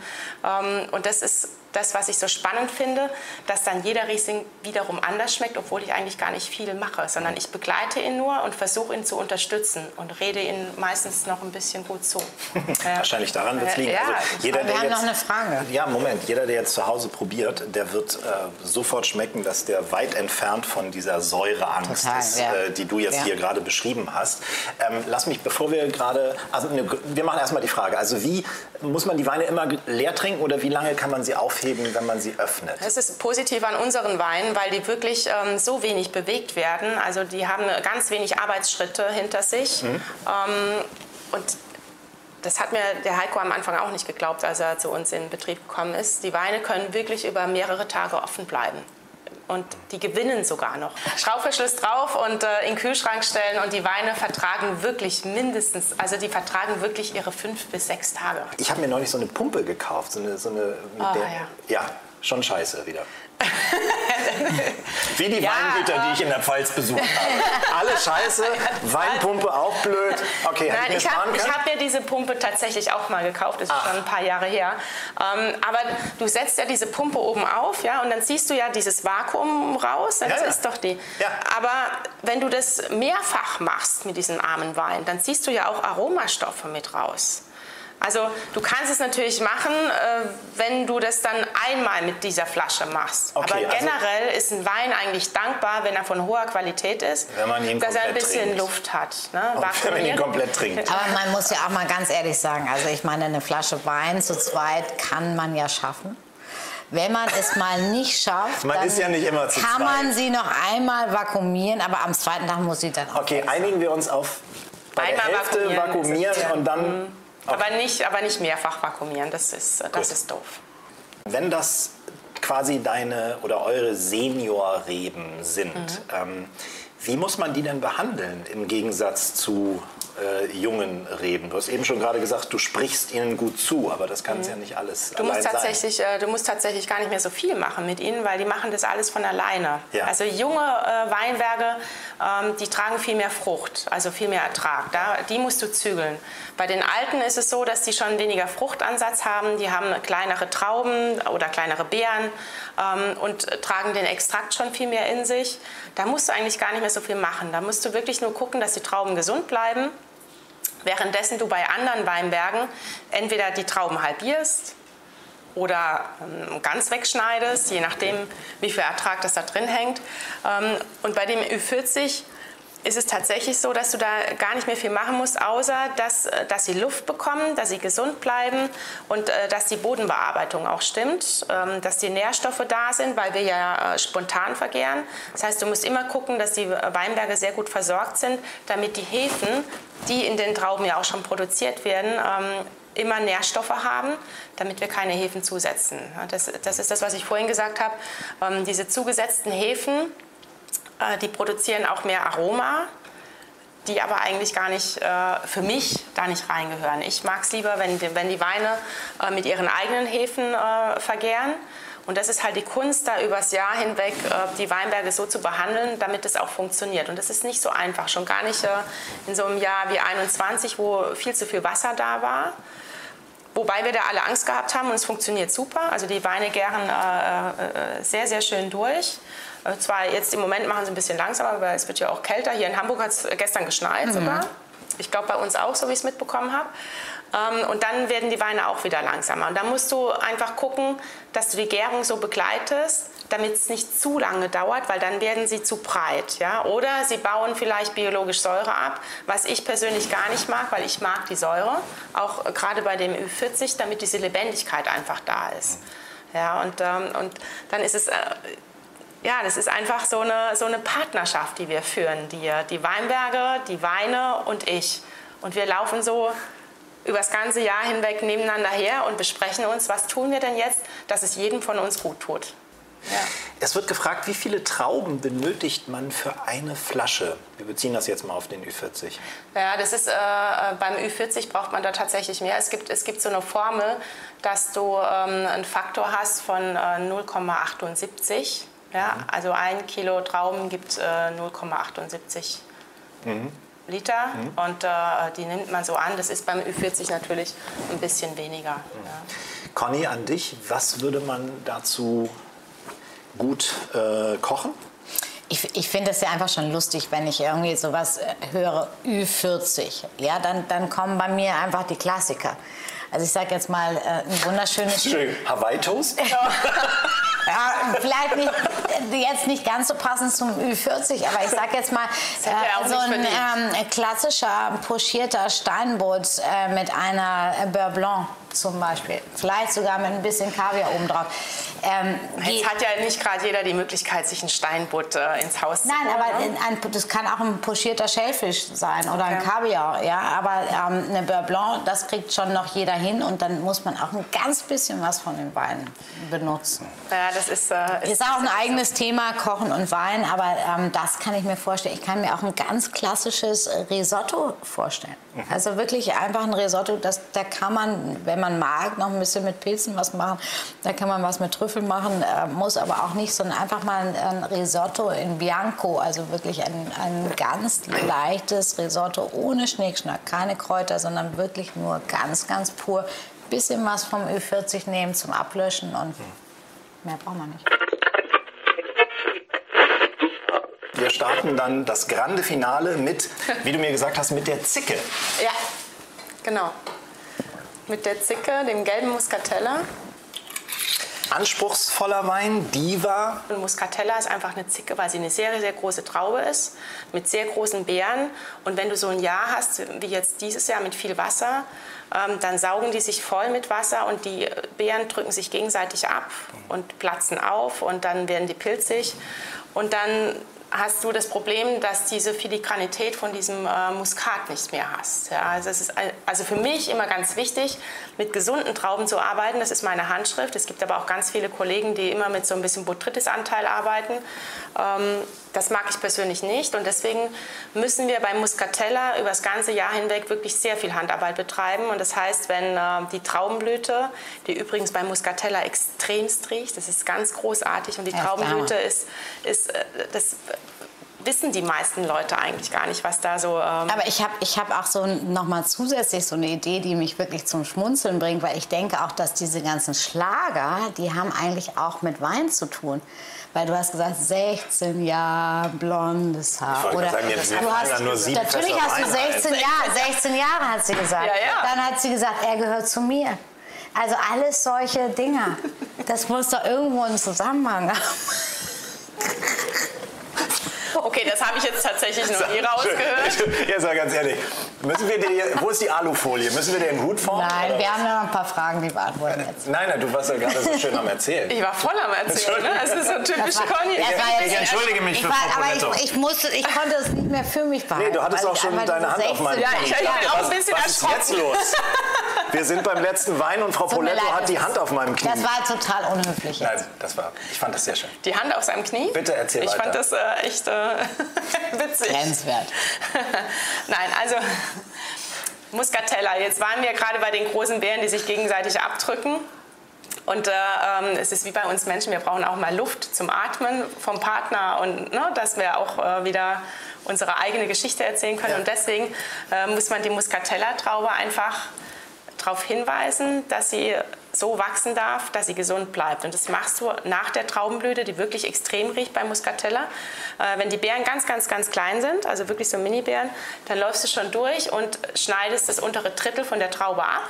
Ähm, und das ist das, was ich so spannend finde, dass dann jeder Riesling wiederum anders schmeckt, obwohl ich eigentlich gar nicht viel mache, sondern ich begleite ihn nur und versuche ihn zu unterstützen und rede ihn meistens noch ein bisschen gut zu. Wahrscheinlich daran wird es liegen. Ja, also jeder, wir haben jetzt, noch eine Frage. Ja, Moment. Jeder, der jetzt zu Hause probiert, der wird äh, sofort schmecken, dass der weit entfernt von dieser Säureangst Total, ist, ja. äh, die du jetzt ja. hier gerade beschrieben hast. Ähm, lass mich, bevor wir gerade, also ne, wir machen erstmal die Frage. Also wie muss man die Weine immer leer trinken oder wie lange kann man sie aufheben? wenn man sie öffnet? Es ist positiv an unseren Weinen, weil die wirklich ähm, so wenig bewegt werden. Also die haben ganz wenig Arbeitsschritte hinter sich. Mhm. Ähm, und das hat mir der Heiko am Anfang auch nicht geglaubt, als er zu uns in Betrieb gekommen ist. Die Weine können wirklich über mehrere Tage offen bleiben und die gewinnen sogar noch. Schraubverschluss drauf und äh, in den Kühlschrank stellen und die Weine vertragen wirklich mindestens, also die vertragen wirklich ihre fünf bis sechs Tage. Ich habe mir neulich so eine Pumpe gekauft, so eine, so eine oh, der, ja. ja, schon scheiße wieder. Wie die ja, Weingüter, die ich in der Pfalz besucht habe. Alle scheiße, Weinpumpe auch blöd. Okay, Nein, ich, ich habe hab mir diese Pumpe tatsächlich auch mal gekauft, das ist Ach. schon ein paar Jahre her. Ähm, aber du setzt ja diese Pumpe oben auf, ja, und dann siehst du ja dieses Vakuum raus, das ja, ist doch die. Ja. Aber wenn du das mehrfach machst mit diesem armen Wein, dann ziehst du ja auch Aromastoffe mit raus. Also du kannst es natürlich machen, äh, wenn du das dann einmal mit dieser Flasche machst. Okay, Aber also- generell ist ein Wein eigentlich dankbar, wenn er von hoher Qualität ist, Wenn man ihn dass er ein bisschen trinkt. Luft hat. Ne? Und wenn man ihn komplett trinkt. Aber man muss ja auch mal ganz ehrlich sagen, also ich meine, eine Flasche Wein zu zweit kann man ja schaffen. Wenn man es mal nicht schafft, Man dann ist ja nicht immer zu kann zweit. man sie noch einmal vakuumieren, aber am zweiten Tag muss sie dann auch Okay, einigen wir uns auf bei der Einmal Hälfte vakuumieren, vakuumieren und dann, Aber nicht, aber nicht mehrfach vakuumieren, das ist, das Gut. ist doof. wenn das quasi deine oder eure Seniorreben sind, Mhm. ähm, wie muss man die denn behandeln im Gegensatz zu äh, jungen Reben? Du hast eben schon gerade gesagt, du sprichst ihnen gut zu, aber das kann es ja nicht alles Mhm. Du musst, tatsächlich, äh, du musst tatsächlich gar nicht mehr so viel machen mit ihnen, weil die machen das alles von alleine. Ja. Also junge äh, Weinberge, ähm, die tragen viel mehr Frucht, also viel mehr Ertrag. Da, die musst du zügeln. Bei den alten ist es so, dass die schon weniger Fruchtansatz haben. Die haben kleinere Trauben oder kleinere Beeren ähm, und tragen den Extrakt schon viel mehr in sich. Da musst du eigentlich gar nicht mehr so viel machen. Da musst du wirklich nur gucken, dass die Trauben gesund bleiben. Währenddessen du bei anderen Weinbergen entweder die Trauben halbierst oder ähm, ganz wegschneidest, je nachdem, wie viel Ertrag das da drin hängt. Ähm, und bei dem Ü40 ist es tatsächlich so, dass du da gar nicht mehr viel machen musst, außer dass, äh, dass sie Luft bekommen, dass sie gesund bleiben und äh, dass die Bodenbearbeitung auch stimmt, ähm, dass die Nährstoffe da sind, weil wir ja äh, spontan vergären. Das heißt, du musst immer gucken, dass die Weinberge sehr gut versorgt sind, damit die Hefen, die in den Trauben ja auch schon produziert werden, ähm, immer Nährstoffe haben, damit wir keine Hefen zusetzen. Das, das ist das, was ich vorhin gesagt habe. Ähm, diese zugesetzten Hefen, äh, die produzieren auch mehr Aroma, die aber eigentlich gar nicht, äh, für mich, da nicht reingehören. Ich mag es lieber, wenn die, wenn die Weine äh, mit ihren eigenen Hefen äh, vergären. Und das ist halt die Kunst, da übers Jahr hinweg äh, die Weinberge so zu behandeln, damit es auch funktioniert. Und das ist nicht so einfach, schon gar nicht äh, in so einem Jahr wie 21, wo viel zu viel Wasser da war. Wobei wir da alle Angst gehabt haben und es funktioniert super. Also die Weine gären äh, äh, sehr, sehr schön durch. Äh, zwar jetzt im Moment machen sie ein bisschen langsamer, weil es wird ja auch kälter. Hier in Hamburg hat es gestern geschneit sogar. Ich glaube bei uns auch, so wie ich es mitbekommen habe. Ähm, und dann werden die Weine auch wieder langsamer. Und da musst du einfach gucken, dass du die Gärung so begleitest, damit es nicht zu lange dauert, weil dann werden sie zu breit. Ja? Oder sie bauen vielleicht biologisch Säure ab, was ich persönlich gar nicht mag, weil ich mag die Säure, auch äh, gerade bei dem Ü40, damit diese Lebendigkeit einfach da ist. Ja, und, ähm, und dann ist es... Äh, ja, das ist einfach so eine, so eine Partnerschaft, die wir führen. Die, die Weinberge, die Weine und ich. Und wir laufen so über das ganze Jahr hinweg nebeneinander her und besprechen uns, was tun wir denn jetzt, dass es jedem von uns gut tut. Ja. Es wird gefragt, wie viele Trauben benötigt man für eine Flasche? Wir beziehen das jetzt mal auf den Ü40. Ja, das ist äh, beim Ü40 braucht man da tatsächlich mehr. Es gibt, es gibt so eine Formel, dass du ähm, einen Faktor hast von äh, 0,78. Ja, also ein Kilo Trauben gibt äh, 0,78 Liter und äh, die nimmt man so an. Das ist beim Ü40 natürlich ein bisschen weniger. Ja. Conny, an dich, was würde man dazu gut äh, kochen? Ich, ich finde es ja einfach schon lustig, wenn ich irgendwie sowas äh, höre, Ü40. Ja, dann, dann kommen bei mir einfach die Klassiker. Also ich sage jetzt mal äh, ein wunderschönes... Hawaii-Toast? Ja, vielleicht nicht, äh, jetzt nicht ganz so passend zum Ü40, aber ich sag jetzt mal, äh, so ein ähm, klassischer pochierter Steinbutt äh, mit einer Beurre Blanc zum Beispiel. Vielleicht sogar mit ein bisschen Kaviar obendrauf. Ähm, Jetzt hat ja nicht gerade jeder die Möglichkeit, sich ein Steinbutt äh, ins Haus Nein, zu holen. aber ne? ein, das kann auch ein pochierter Schellfisch sein oder ein Okay. Kaviar, ja. Aber ähm, eine Beurre Blanc, das kriegt schon noch jeder hin und dann muss man auch ein ganz bisschen was von den Weinen benutzen. Ja, das ist, äh, Ist auch ein eigenes Thema, Kochen und Wein, aber ähm, das kann ich mir vorstellen. Ich kann mir auch ein ganz klassisches äh, Risotto vorstellen. Also wirklich einfach ein Risotto, das, da kann man, wenn man mag, noch ein bisschen mit Pilzen was machen. Da kann man was mit Trüffeln machen, äh, muss aber auch nicht, sondern einfach mal ein, ein Risotto in Bianco, also wirklich ein, ein ganz leichtes Risotto ohne Schnickschnack, keine Kräuter, sondern wirklich nur ganz, ganz pur. Bisschen was vom Ü40 nehmen zum Ablöschen und mehr braucht man nicht. Wir starten dann das grande Finale mit, wie du mir gesagt hast, mit der Zicke. ja, genau. Mit der Zicke, dem gelben Muscatella. Anspruchsvoller Wein, Diva. Und Muscatella ist einfach eine Zicke, weil sie eine sehr, sehr große Traube ist, mit sehr großen Beeren. Und wenn du so ein Jahr hast, wie jetzt dieses Jahr mit viel Wasser, ähm, dann saugen die sich voll mit Wasser und die Beeren drücken sich gegenseitig ab und platzen auf und dann werden die pilzig. Und dann hast du das Problem, dass diese Filigranität von diesem äh, Muskat nicht mehr hast. Ja, also, ist also für mich immer ganz wichtig, mit gesunden Trauben zu arbeiten. Das ist meine Handschrift. Es gibt aber auch ganz viele Kollegen, die immer mit so ein bisschen Botrytis-Anteil arbeiten. Ähm, das mag ich persönlich nicht und deswegen müssen wir beim Muscatella über das ganze Jahr hinweg wirklich sehr viel Handarbeit betreiben. Und das heißt, wenn äh, die Traubenblüte, die übrigens beim Muscatella extremst riecht, das ist ganz großartig und die ja, Traubenblüte ist, ist äh, das wissen die meisten Leute eigentlich gar nicht, was da so. Ähm Aber ich habe ich hab auch so nochmal zusätzlich so eine Idee, die mich wirklich zum Schmunzeln bringt, weil ich denke auch, dass diese ganzen Schlager, die haben eigentlich auch mit Wein zu tun. Weil du hast gesagt, 16 Jahre blondes Haar. Oder sagen, jetzt du hast, nur sieben natürlich hast du 16 Jahre, 16 Jahre hat sie gesagt. Ja, ja. Dann hat sie gesagt, er gehört zu mir. Also alles solche Dinge. Das muss doch irgendwo einen Zusammenhang haben. Okay, das habe ich jetzt tatsächlich noch nie rausgehört. Jetzt mal ganz ehrlich. Müssen wir die, wo ist die Alufolie? Müssen wir den Hut formen? Nein, wir haben noch ein paar Fragen, die beantworten jetzt. Nein, nein, du warst ja gerade so schön am Erzählen. Ich war voll am Erzählen. Ne? Es ist so typisch Conny. Ich, ich, entschuldige mich ich für war, Frau Aber ich, ich, musste, ich konnte es nicht mehr für mich behalten. Nee, du hattest auch schon deine Hand auf meinem Ja, ich bin auch ein bisschen was, was ist jetzt los? Wir sind beim letzten Wein und Frau Poletto hat die Hand auf meinem Knie. Das war total unhöflich. Jetzt. Nein, das war, ich fand das sehr schön. Die Hand auf seinem Knie? Bitte erzähl ich weiter. Ich fand das äh, echt äh, witzig. Grenzwert. Nein, also Muscatella. Jetzt waren wir gerade bei den großen Bären, die sich gegenseitig abdrücken. Und äh, ähm, es ist wie bei uns Menschen, wir brauchen auch mal Luft zum Atmen vom Partner und ne, dass wir auch äh, wieder unsere eigene Geschichte erzählen können. Ja. Und deswegen äh, muss man die Muscatella-Traube einfach darauf hinweisen, dass sie so wachsen darf, dass sie gesund bleibt. Und das machst du nach der Traubenblüte, die wirklich extrem riecht bei Muscatella. Äh, wenn die Beeren ganz, ganz, ganz klein sind, also wirklich so Mini-Beeren, dann läufst du schon durch und schneidest das untere Drittel von der Traube ab.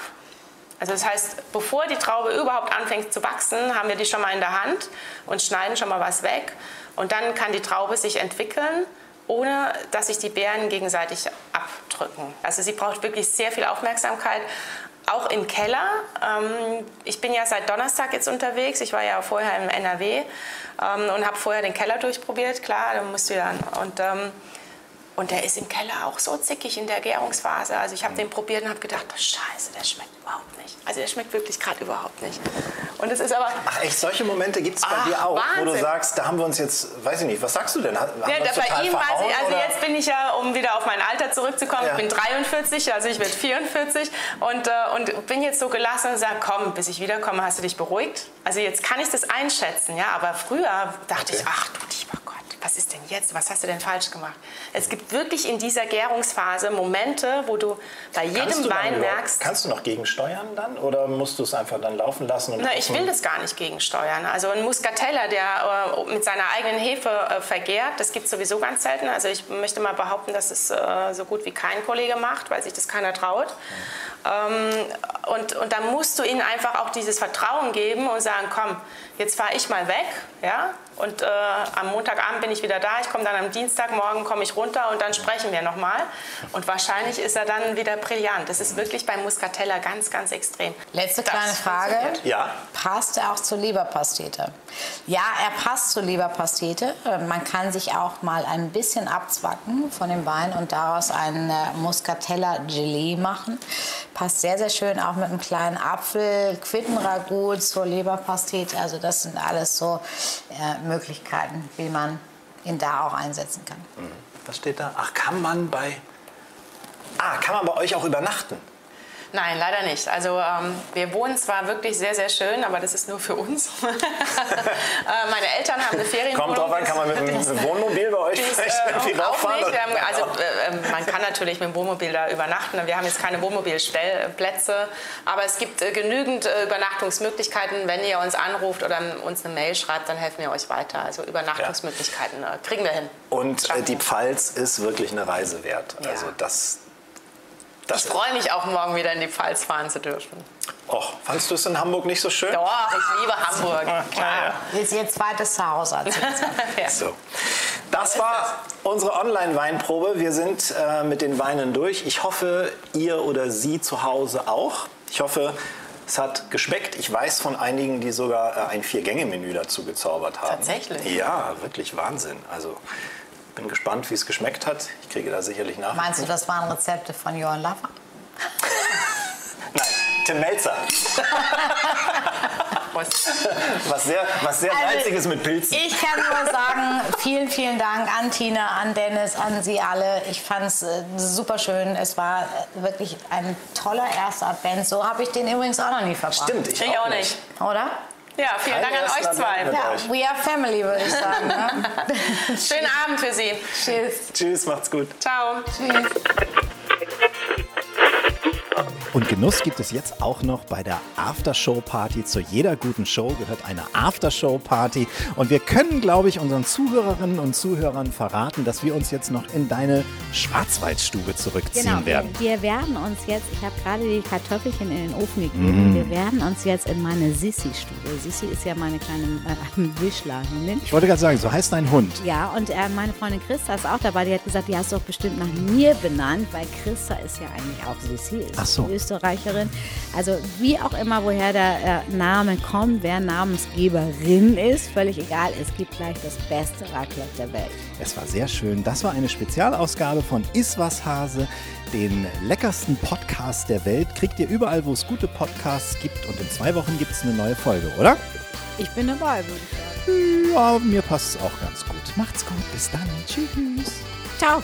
Also das heißt, bevor die Traube überhaupt anfängt zu wachsen, haben wir die schon mal in der Hand und schneiden schon mal was weg. Und dann kann die Traube sich entwickeln ohne dass sich die Beeren gegenseitig abdrücken. Also sie braucht wirklich sehr viel Aufmerksamkeit auch im Keller. Ähm, ich bin ja seit Donnerstag jetzt unterwegs. Ich war ja vorher im NRW ähm, und habe vorher den Keller durchprobiert. Klar, da musst du dann. Und, ähm, und der ist im Keller auch so zickig in der Gärungsphase. Also ich habe den probiert und habe gedacht, scheiße, der schmeckt überhaupt nicht. Also der schmeckt wirklich gerade überhaupt nicht. Und es ist aber... Ach echt, solche Momente gibt es bei Ach, dir auch, Wahnsinn. wo du sagst, da haben wir uns jetzt, weiß ich nicht, was sagst du denn? Haben ja, bei ihm weiß ich, also oder? jetzt bin ich ja, um wieder auf mein Alter zurückzukommen, ja. ich bin 43, also ich werde 44 und, äh, und bin jetzt so gelassen und sage, komm, bis ich wiederkomme, hast du dich beruhigt? Also jetzt kann ich das einschätzen, ja, aber früher dachte okay. ich, ach du lieber Gott was ist denn jetzt? Was hast du denn falsch gemacht? Es gibt wirklich in dieser Gärungsphase Momente, wo du bei jedem du Wein merkst. Kannst du noch gegensteuern dann oder musst du es einfach dann laufen lassen? Na, ich will das gar nicht gegensteuern. Also ein Muscatella, der äh, mit seiner eigenen Hefe äh, vergärt, das gibt es sowieso ganz selten. Also ich möchte mal behaupten, dass es äh, so gut wie kein Kollege macht, weil sich das keiner traut. Mhm. und, und da musst du ihnen einfach auch dieses Vertrauen geben und sagen, komm, jetzt fahre ich mal weg, ja, und äh, am Montagabend bin ich wieder da. Ich komme dann am Dienstagmorgen komme ich runter und dann sprechen wir nochmal. Und wahrscheinlich ist er dann wieder brillant. Das ist wirklich beim Muscatella ganz, ganz extrem. Letzte das kleine Frage. Ja. Passt er auch zur Leberpastete? Ja, er passt zur Leberpastete. Man kann sich auch mal ein bisschen abzwacken von dem Wein und daraus ein äh, Muscatella-Gelee machen. Passt sehr, sehr schön auch mit einem kleinen Apfel, Quittenragout zur Leberpastete. Also das sind alles so äh, Möglichkeiten, wie man ihn da auch einsetzen kann. Mhm. Was steht da? Ach, kann man bei. Ah, kann man bei euch auch übernachten? Nein, leider nicht. Also ähm, wir wohnen zwar wirklich sehr, sehr schön, aber das ist nur für uns. äh, meine Eltern haben eine Ferienwohnung. Kommt drauf an, kann man mit einem Wohnmobil bei euch ist, vielleicht äh, irgendwie rauffahren? Haben, also äh, ähm, man kann natürlich mit dem Wohnmobil da übernachten. Wir haben jetzt keine Wohnmobilstellplätze, aber es gibt äh, genügend äh, Übernachtungsmöglichkeiten. Wenn ihr uns anruft oder uns eine Mail schreibt, dann helfen wir euch weiter. Also Übernachtungsmöglichkeiten äh, kriegen wir hin. Und die Pfalz ist wirklich eine Reise wert. Also das ich freue mich auch morgen wieder in die Pfalz fahren zu dürfen. Och, fandst du es in Hamburg nicht so schön? Doch, ich liebe Hamburg. Klar. Ist ihr zweites Zuhause. Ja. So. Das war unsere Online-Weinprobe. Wir sind äh, mit den Weinen durch. Ich hoffe, ihr oder Sie zu Hause auch. Ich hoffe, es hat geschmeckt. Ich weiß von einigen, die sogar äh, ein Vier-Gänge-Menü dazu gezaubert haben. Tatsächlich? Ja, wirklich Wahnsinn. Also bin gespannt, wie es geschmeckt hat. Ich kriege da sicherlich nach. Meinst du, das waren Rezepte von Johann Laffer? Nein, Tim Melzer. Was sehr, was sehr Also, Salziges mit Pilzen. Ich kann nur sagen, vielen, vielen Dank an Tina, an Dennis, an Sie alle. Ich fand es äh, super schön. Es war äh, wirklich ein toller erster Advent. So habe ich den übrigens auch noch nie verbracht. Stimmt, ich, Ich auch nicht. Oder? Ja, vielen Dank an euch zwei. Ja, euch. we are family, würde ich sagen. Ne? Schönen Abend für Sie. Tschüss. Tschüss, macht's gut. Ciao. Tschüss. Und Genuss gibt es jetzt auch noch bei der Aftershow-Party. Zu jeder guten Show gehört eine Aftershow-Party. Und wir können, glaube ich, unseren Zuhörerinnen und Zuhörern verraten, dass wir uns jetzt noch in deine Schwarzwaldstube zurückziehen Genau, werden. wir, wir werden uns jetzt, ich habe gerade die Kartoffelchen in den Ofen gegeben, wir werden uns jetzt in meine Sissi-Stube. Sissi ist ja meine kleine äh, Wischlerin. Ich wollte gerade sagen, so heißt dein Hund. Ja, und äh, meine Freundin Christa ist auch dabei. Die hat gesagt, die hast du doch bestimmt nach mir benannt, weil Christa ist ja eigentlich auch Sissi, ist Ach so. Österreicherin. Also wie auch immer, woher der äh, Name kommt, wer Namensgeberin ist, völlig egal. Es gibt gleich das beste Raclette der Welt. Es war sehr schön. Das war eine Spezialausgabe von Iswas Hase. Den leckersten Podcast der Welt kriegt ihr überall, wo es gute Podcasts gibt. Und in zwei Wochen gibt es eine neue Folge, oder? Ich bin dabei, würde ich sagen. Ja, mir passt es auch ganz gut. Macht's gut. Bis dann. Tschüss. Ciao.